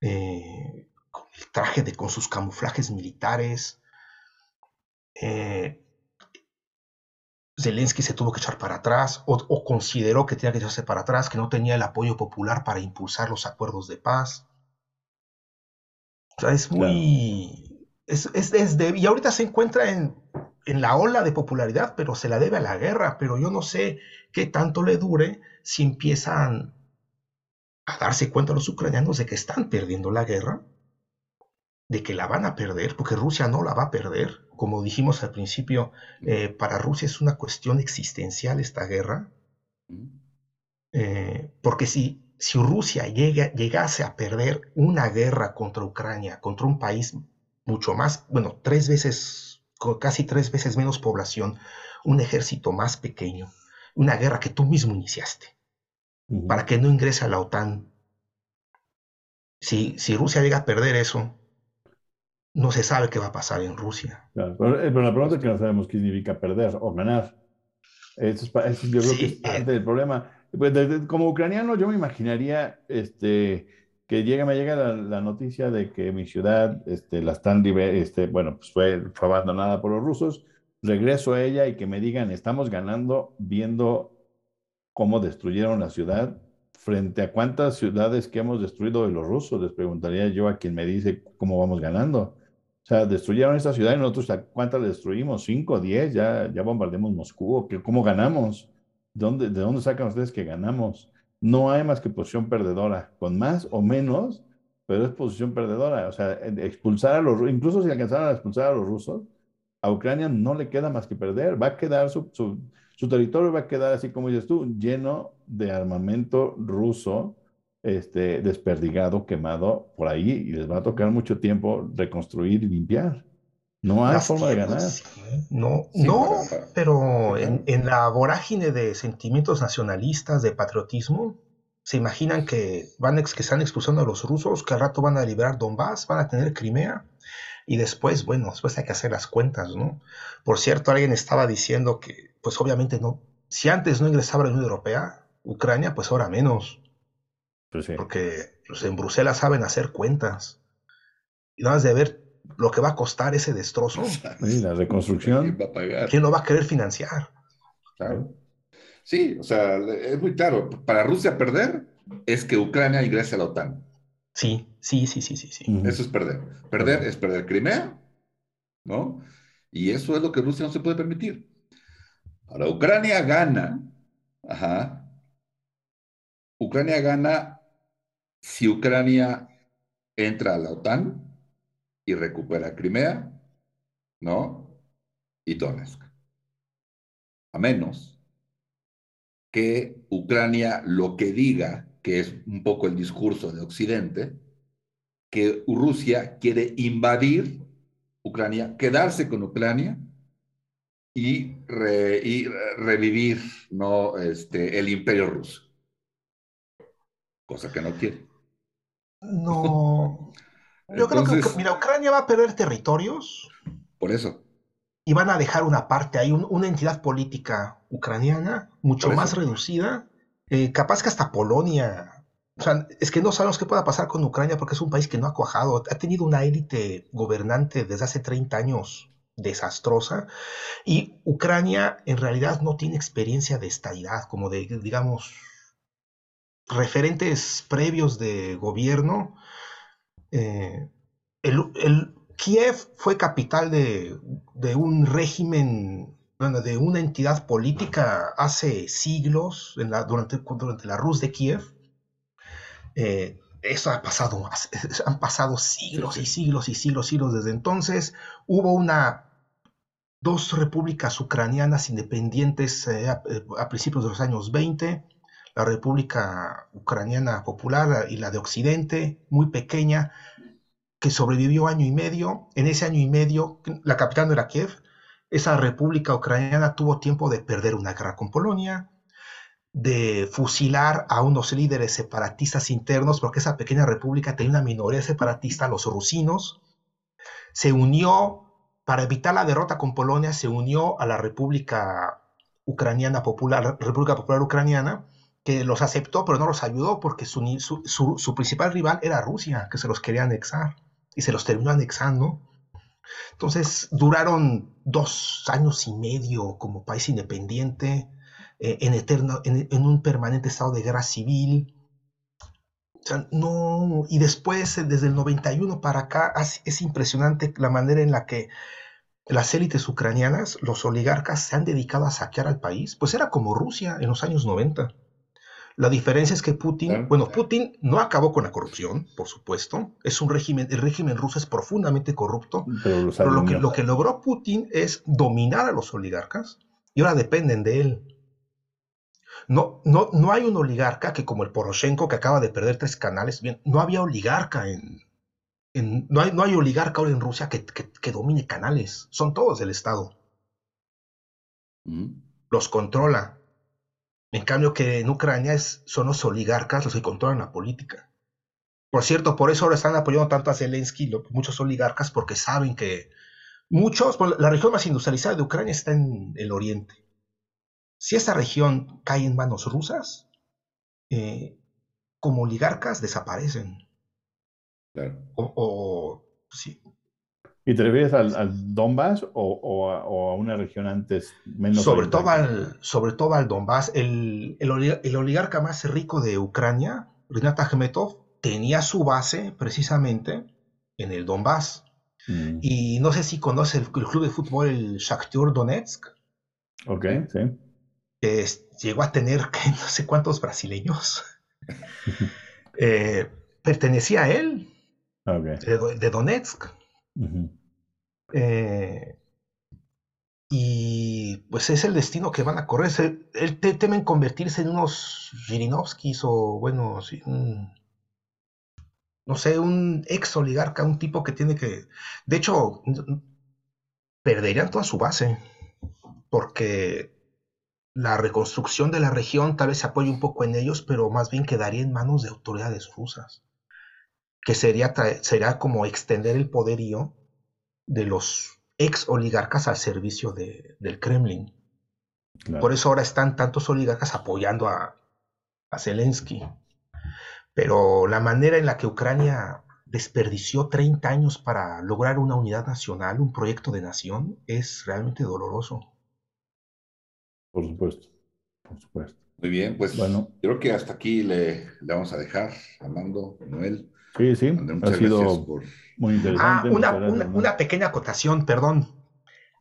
eh, con el traje de, con sus camuflajes militares. Eh, Zelensky se tuvo que echar para atrás o, consideró que tenía que echarse para atrás, que no tenía el apoyo popular para impulsar los acuerdos de paz. O sea, es muy... Es, y ahorita se encuentra en, en la ola de popularidad, pero se la debe a la guerra. Pero yo no sé qué tanto le dure si empiezan a darse cuenta los ucranianos de que están perdiendo la guerra, de que la van a perder, porque Rusia no la va a perder como dijimos al principio, eh, para Rusia es una cuestión existencial esta guerra, eh, porque si, si Rusia llega, llegase a perder una guerra contra Ucrania, contra un país mucho más, bueno, tres veces, casi tres veces menos población, un ejército más pequeño, una guerra que tú mismo iniciaste, para que no ingrese a la OTAN. Si, si Rusia llega a perder eso, no se sabe qué va a pasar en Rusia. Eh, pero, la pregunta es que no sabemos qué significa perder o ganar. Eso es, yo creo que es parte del problema. Pues, como ucraniano, yo me imaginaría este, que llega, me llega la, noticia de que mi ciudad este, la están, este, bueno, pues fue, fue abandonada por los rusos. Regreso a ella y que me digan, estamos ganando viendo cómo destruyeron la ciudad frente a cuántas ciudades que hemos destruido de los rusos, les preguntaría yo a quien me dice cómo vamos ganando. O sea, destruyeron esta ciudad y nosotros, ¿cuántas destruimos? ¿Cinco, diez? Ya, ya bombardeamos Moscú. ¿Cómo ganamos? ¿De dónde, ¿De dónde sacan ustedes que ganamos? No hay más que posición perdedora, con más o menos, pero es posición perdedora. O sea, expulsar a los incluso si alcanzaran a expulsar a los rusos, a Ucrania no le queda más que perder. Va a quedar su, su, su territorio, va a quedar así como dices tú, lleno de armamento ruso este, desperdigado, quemado por ahí y les va a tocar mucho tiempo reconstruir y limpiar. No hay forma de ganar. No, no, pero en, la vorágine de sentimientos nacionalistas, de patriotismo, se imaginan que van que están expulsando a los rusos, que al rato van a liberar Donbass, van a tener Crimea, y después, bueno, después hay que hacer las cuentas, ¿no? Por cierto, alguien estaba diciendo que, pues obviamente no, si antes no ingresaba a la Unión Europea, Ucrania, pues ahora menos. Pues Porque pues, en Bruselas saben hacer cuentas. Y nada más de ver lo que va a costar ese destrozo. Sí, la reconstrucción. ¿Quién va a pagar? ¿Quién lo va a querer financiar? Claro. Sí, o sea, es muy claro. Para Rusia perder es que Ucrania ingrese a la OTAN. Sí, sí, sí, sí, sí. sí. Eso es perder. Perder es perder Crimea, ¿no? Y eso es lo que Rusia no se puede permitir. Ahora, Ucrania gana, ajá. Ucrania gana si Ucrania entra a la OTAN y recupera Crimea, ¿no? Y Donetsk. A menos que Ucrania lo que diga, que es un poco el discurso de Occidente, que Rusia quiere invadir Ucrania, quedarse con Ucrania y, revivir ¿no? este, el imperio ruso. Cosa que no quiere. No. [LAUGHS] Yo creo que, mira, Ucrania va a perder territorios. Por eso. Y van a dejar una parte ahí, una entidad política ucraniana mucho más reducida. Eh, capaz que hasta Polonia. O sea, es que no sabemos qué pueda pasar con Ucrania porque es un país que no ha cuajado. Ha tenido una élite gobernante desde hace 30 años desastrosa. Y Ucrania en realidad no tiene experiencia de estabilidad, como de, digamos, referentes previos de gobierno eh, el, Kiev fue capital de, un régimen, de una entidad política hace siglos, durante, durante la Rus de Kiev. Eh, eso ha pasado, [LAUGHS] han pasado siglos y siglos y siglos, siglos desde entonces. Hubo una dos repúblicas ucranianas independientes eh, a, principios de los años 20, la República Ucraniana Popular y la de Occidente, muy pequeña, que sobrevivió año y medio. En ese año y medio, la capital no era Kiev. Esa república ucraniana tuvo tiempo de perder una guerra con Polonia, de fusilar a unos líderes separatistas internos, porque esa pequeña república tenía una minoría separatista, los rusinos. Se unió, para evitar la derrota con Polonia, se unió a la República Ucraniana Popular, República Popular Ucraniana, que los aceptó, pero no los ayudó porque su, principal rival era Rusia, que se los quería anexar y se los terminó anexando. Entonces duraron dos años y medio como país independiente, eh, en, eterno, en, un permanente estado de guerra civil. no, y después, desde el 91 para acá, es impresionante la manera en la que las élites ucranianas, los oligarcas, se han dedicado a saquear al país. Pues era como Rusia en los años 90. La diferencia es que Putin, bueno, Putin no acabó con la corrupción, por supuesto. Es un régimen, el régimen ruso es profundamente corrupto. Pero, lo, que, lo que logró Putin es dominar a los oligarcas y ahora dependen de él. No, no, no hay un oligarca que como el Poroshenko que acaba de perder tres canales, bien, no había oligarca en, no, hay, no hay oligarca ahora en Rusia que, que, domine canales, son todos del Estado. Los controla. En cambio que en Ucrania es, son los oligarcas los que controlan la política. Por cierto, por eso ahora están apoyando tanto a Zelensky, muchos oligarcas, porque saben que muchos, la región más industrializada de Ucrania está en el oriente. Si esa región cae en manos rusas, eh, como oligarcas desaparecen. Claro. O, sí, ¿Y te refieres al, Donbass o, a, una región antes menos? Sobre todo, al, sobre todo al Donbass. El, el, oligarca más rico de Ucrania, Rinat Akhmetov, tenía su base precisamente en el Donbass. Mm. Y no sé si conoce el, club de fútbol, el Shakhtar Donetsk. Ok, sí. llegó a tener [LAUGHS] no sé cuántos brasileños. [LAUGHS] Eh, pertenecía a él, de Donetsk. Eh, y pues es el destino que van a correr. Él temen convertirse en unos Jirinovskis o, bueno, no sé, un ex oligarca, un tipo que tiene que. De hecho, perderían toda su base, porque la reconstrucción de la región tal vez se apoye un poco en ellos, pero más bien quedaría en manos de autoridades rusas, que sería, sería como extender el poderío de los ex oligarcas al servicio del Kremlin. Por eso ahora están tantos oligarcas apoyando a, Zelensky. Pero la manera en la que Ucrania desperdició 30 años para lograr una unidad nacional, un proyecto de nación, es realmente doloroso. Por supuesto, por supuesto. Muy bien, pues bueno, creo que hasta aquí le, le vamos a dejar, Armando, Noel. Sí, sí, ha sido muy interesante. Ah, una, pequeña acotación, perdón.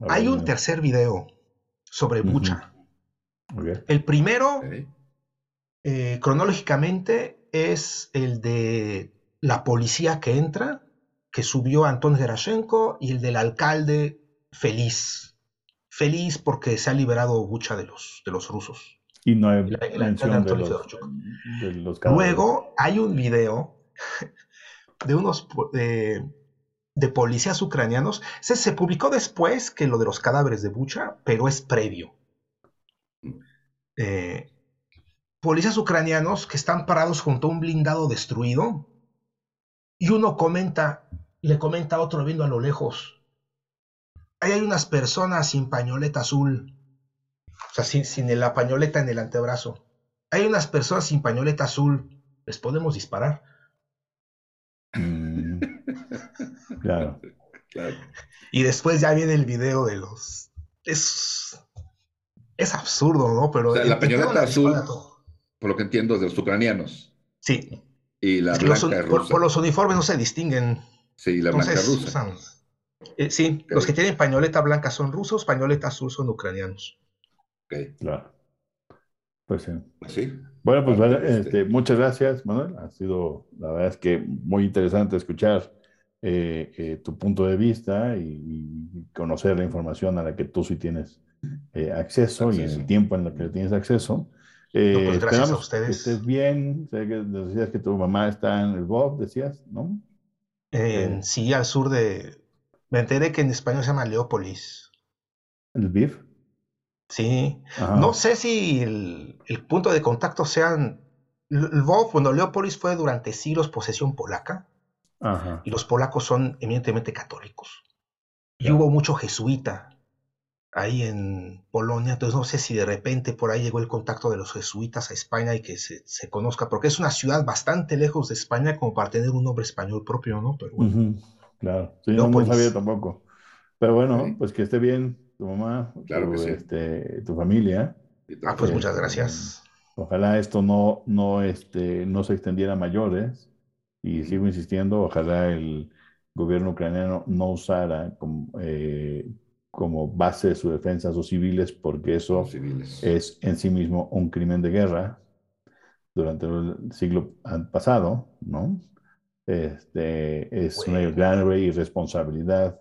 Hay un tercer video sobre Bucha. El primero, eh, cronológicamente, es el de la policía que entra, que subió a Anton Gerashenko, y el del alcalde feliz. Feliz porque se ha liberado Bucha de los, de los rusos. Y no hay mención de, los, Luego hay un video de unos de, policías ucranianos. Se, se publicó después que lo de los cadáveres de Bucha, pero es previo. Eh, policías ucranianos que están parados junto a un blindado destruido y uno comenta, le comenta a otro viendo a lo lejos, ahí hay unas personas sin pañoleta azul, o sea, sin, sin la pañoleta en el antebrazo. Hay unas personas sin pañoleta azul, les podemos disparar. Mm. claro. Y después ya viene el video de los... Es, es absurdo, ¿no? Pero la pañoleta azul, por lo que entiendo, de los ucranianos. Sí. Y la blanca rusa. Por, los uniformes no se distinguen. Sí, la blanca rusa. Eh, sí, los que tienen pañoleta blanca son rusos, pañoleta azul son ucranianos. Ok. Claro. Pues sí. Pues sí. Bueno, pues este, este... muchas gracias, Manuel. Ha sido, la verdad es que muy interesante escuchar eh, eh, tu punto de vista y, conocer la información a la que tú sí tienes eh, acceso, y en el tiempo en el que tienes acceso. Pues gracias a ustedes. Que estés bien. Sé que decías que tu mamá está en el BOB, decías, ¿no? sí, al sur de. Me enteré que en español se llama Leópolis. ¿El BIF? Sí. No sé si el, punto de contacto sean. Lvov, bueno, Leópolis fue durante siglos posesión polaca. Y los polacos son eminentemente católicos. Y hubo mucho jesuita ahí en Polonia. Entonces no sé si de repente por ahí llegó el contacto de los jesuitas a España y que se, conozca, porque es una ciudad bastante lejos de España como para tener un nombre español propio, ¿no? Pero Claro, sí, no, sabía tampoco. Pero bueno, pues que esté bien tu mamá, claro tu, este, tu familia. Ah, pues muchas gracias. Ojalá esto no, no, este, no se extendiera a mayores. Y sigo insistiendo, ojalá el gobierno ucraniano no usara como, eh, como base de su defensa a sus civiles, porque eso es en sí mismo un crimen de guerra durante el siglo pasado, ¿no? Este, es una gran irresponsabilidad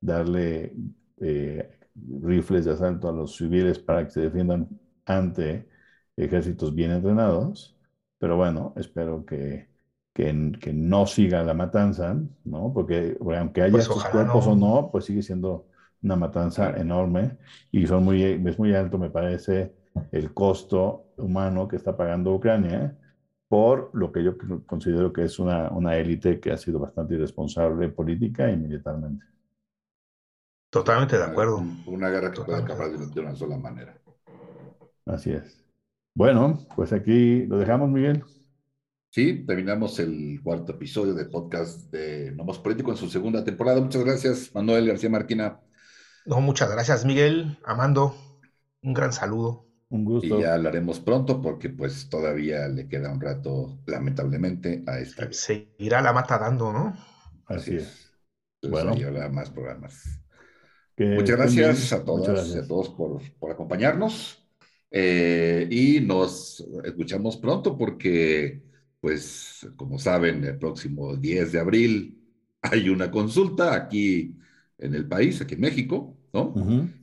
darle eh, rifles de asalto a los civiles para que se defiendan ante ejércitos bien entrenados, pero bueno, espero que, que, no siga la matanza, ¿no? Porque aunque haya pues cuerpos o no, pues sigue siendo una matanza enorme y son muy, es muy alto, me parece, el costo humano que está pagando Ucrania por lo que yo considero que es una, una élite que ha sido bastante irresponsable política y militarmente. Totalmente de acuerdo. Una guerra que puede acabar de una sola manera. Así es. Bueno, pues aquí lo dejamos, Miguel. Sí, terminamos el cuarto episodio de podcast de Nomos Político en su segunda temporada. Muchas gracias, Manuel García Marquina. No, muchas gracias, Miguel. Amando, un gran saludo. Un gusto. Y ya hablaremos pronto porque pues todavía le queda un rato, lamentablemente, a esta. Seguirá la mata dando, ¿no? Así, es. bueno. Y habrá más programas. Muchas gracias a todas y a todos por, por acompañarnos. Eh, y nos escuchamos pronto porque, pues, como saben, el próximo 10 de abril [LAUGHS] hay una consulta aquí en el país, aquí en México, ¿no?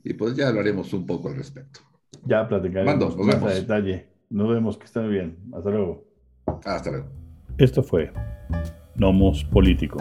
Y pues ya hablaremos un poco al respecto. Ya platicaremos nos más a detalle. Nos vemos, que estén bien. Hasta luego. Hasta luego. Esto fue Nomos Político.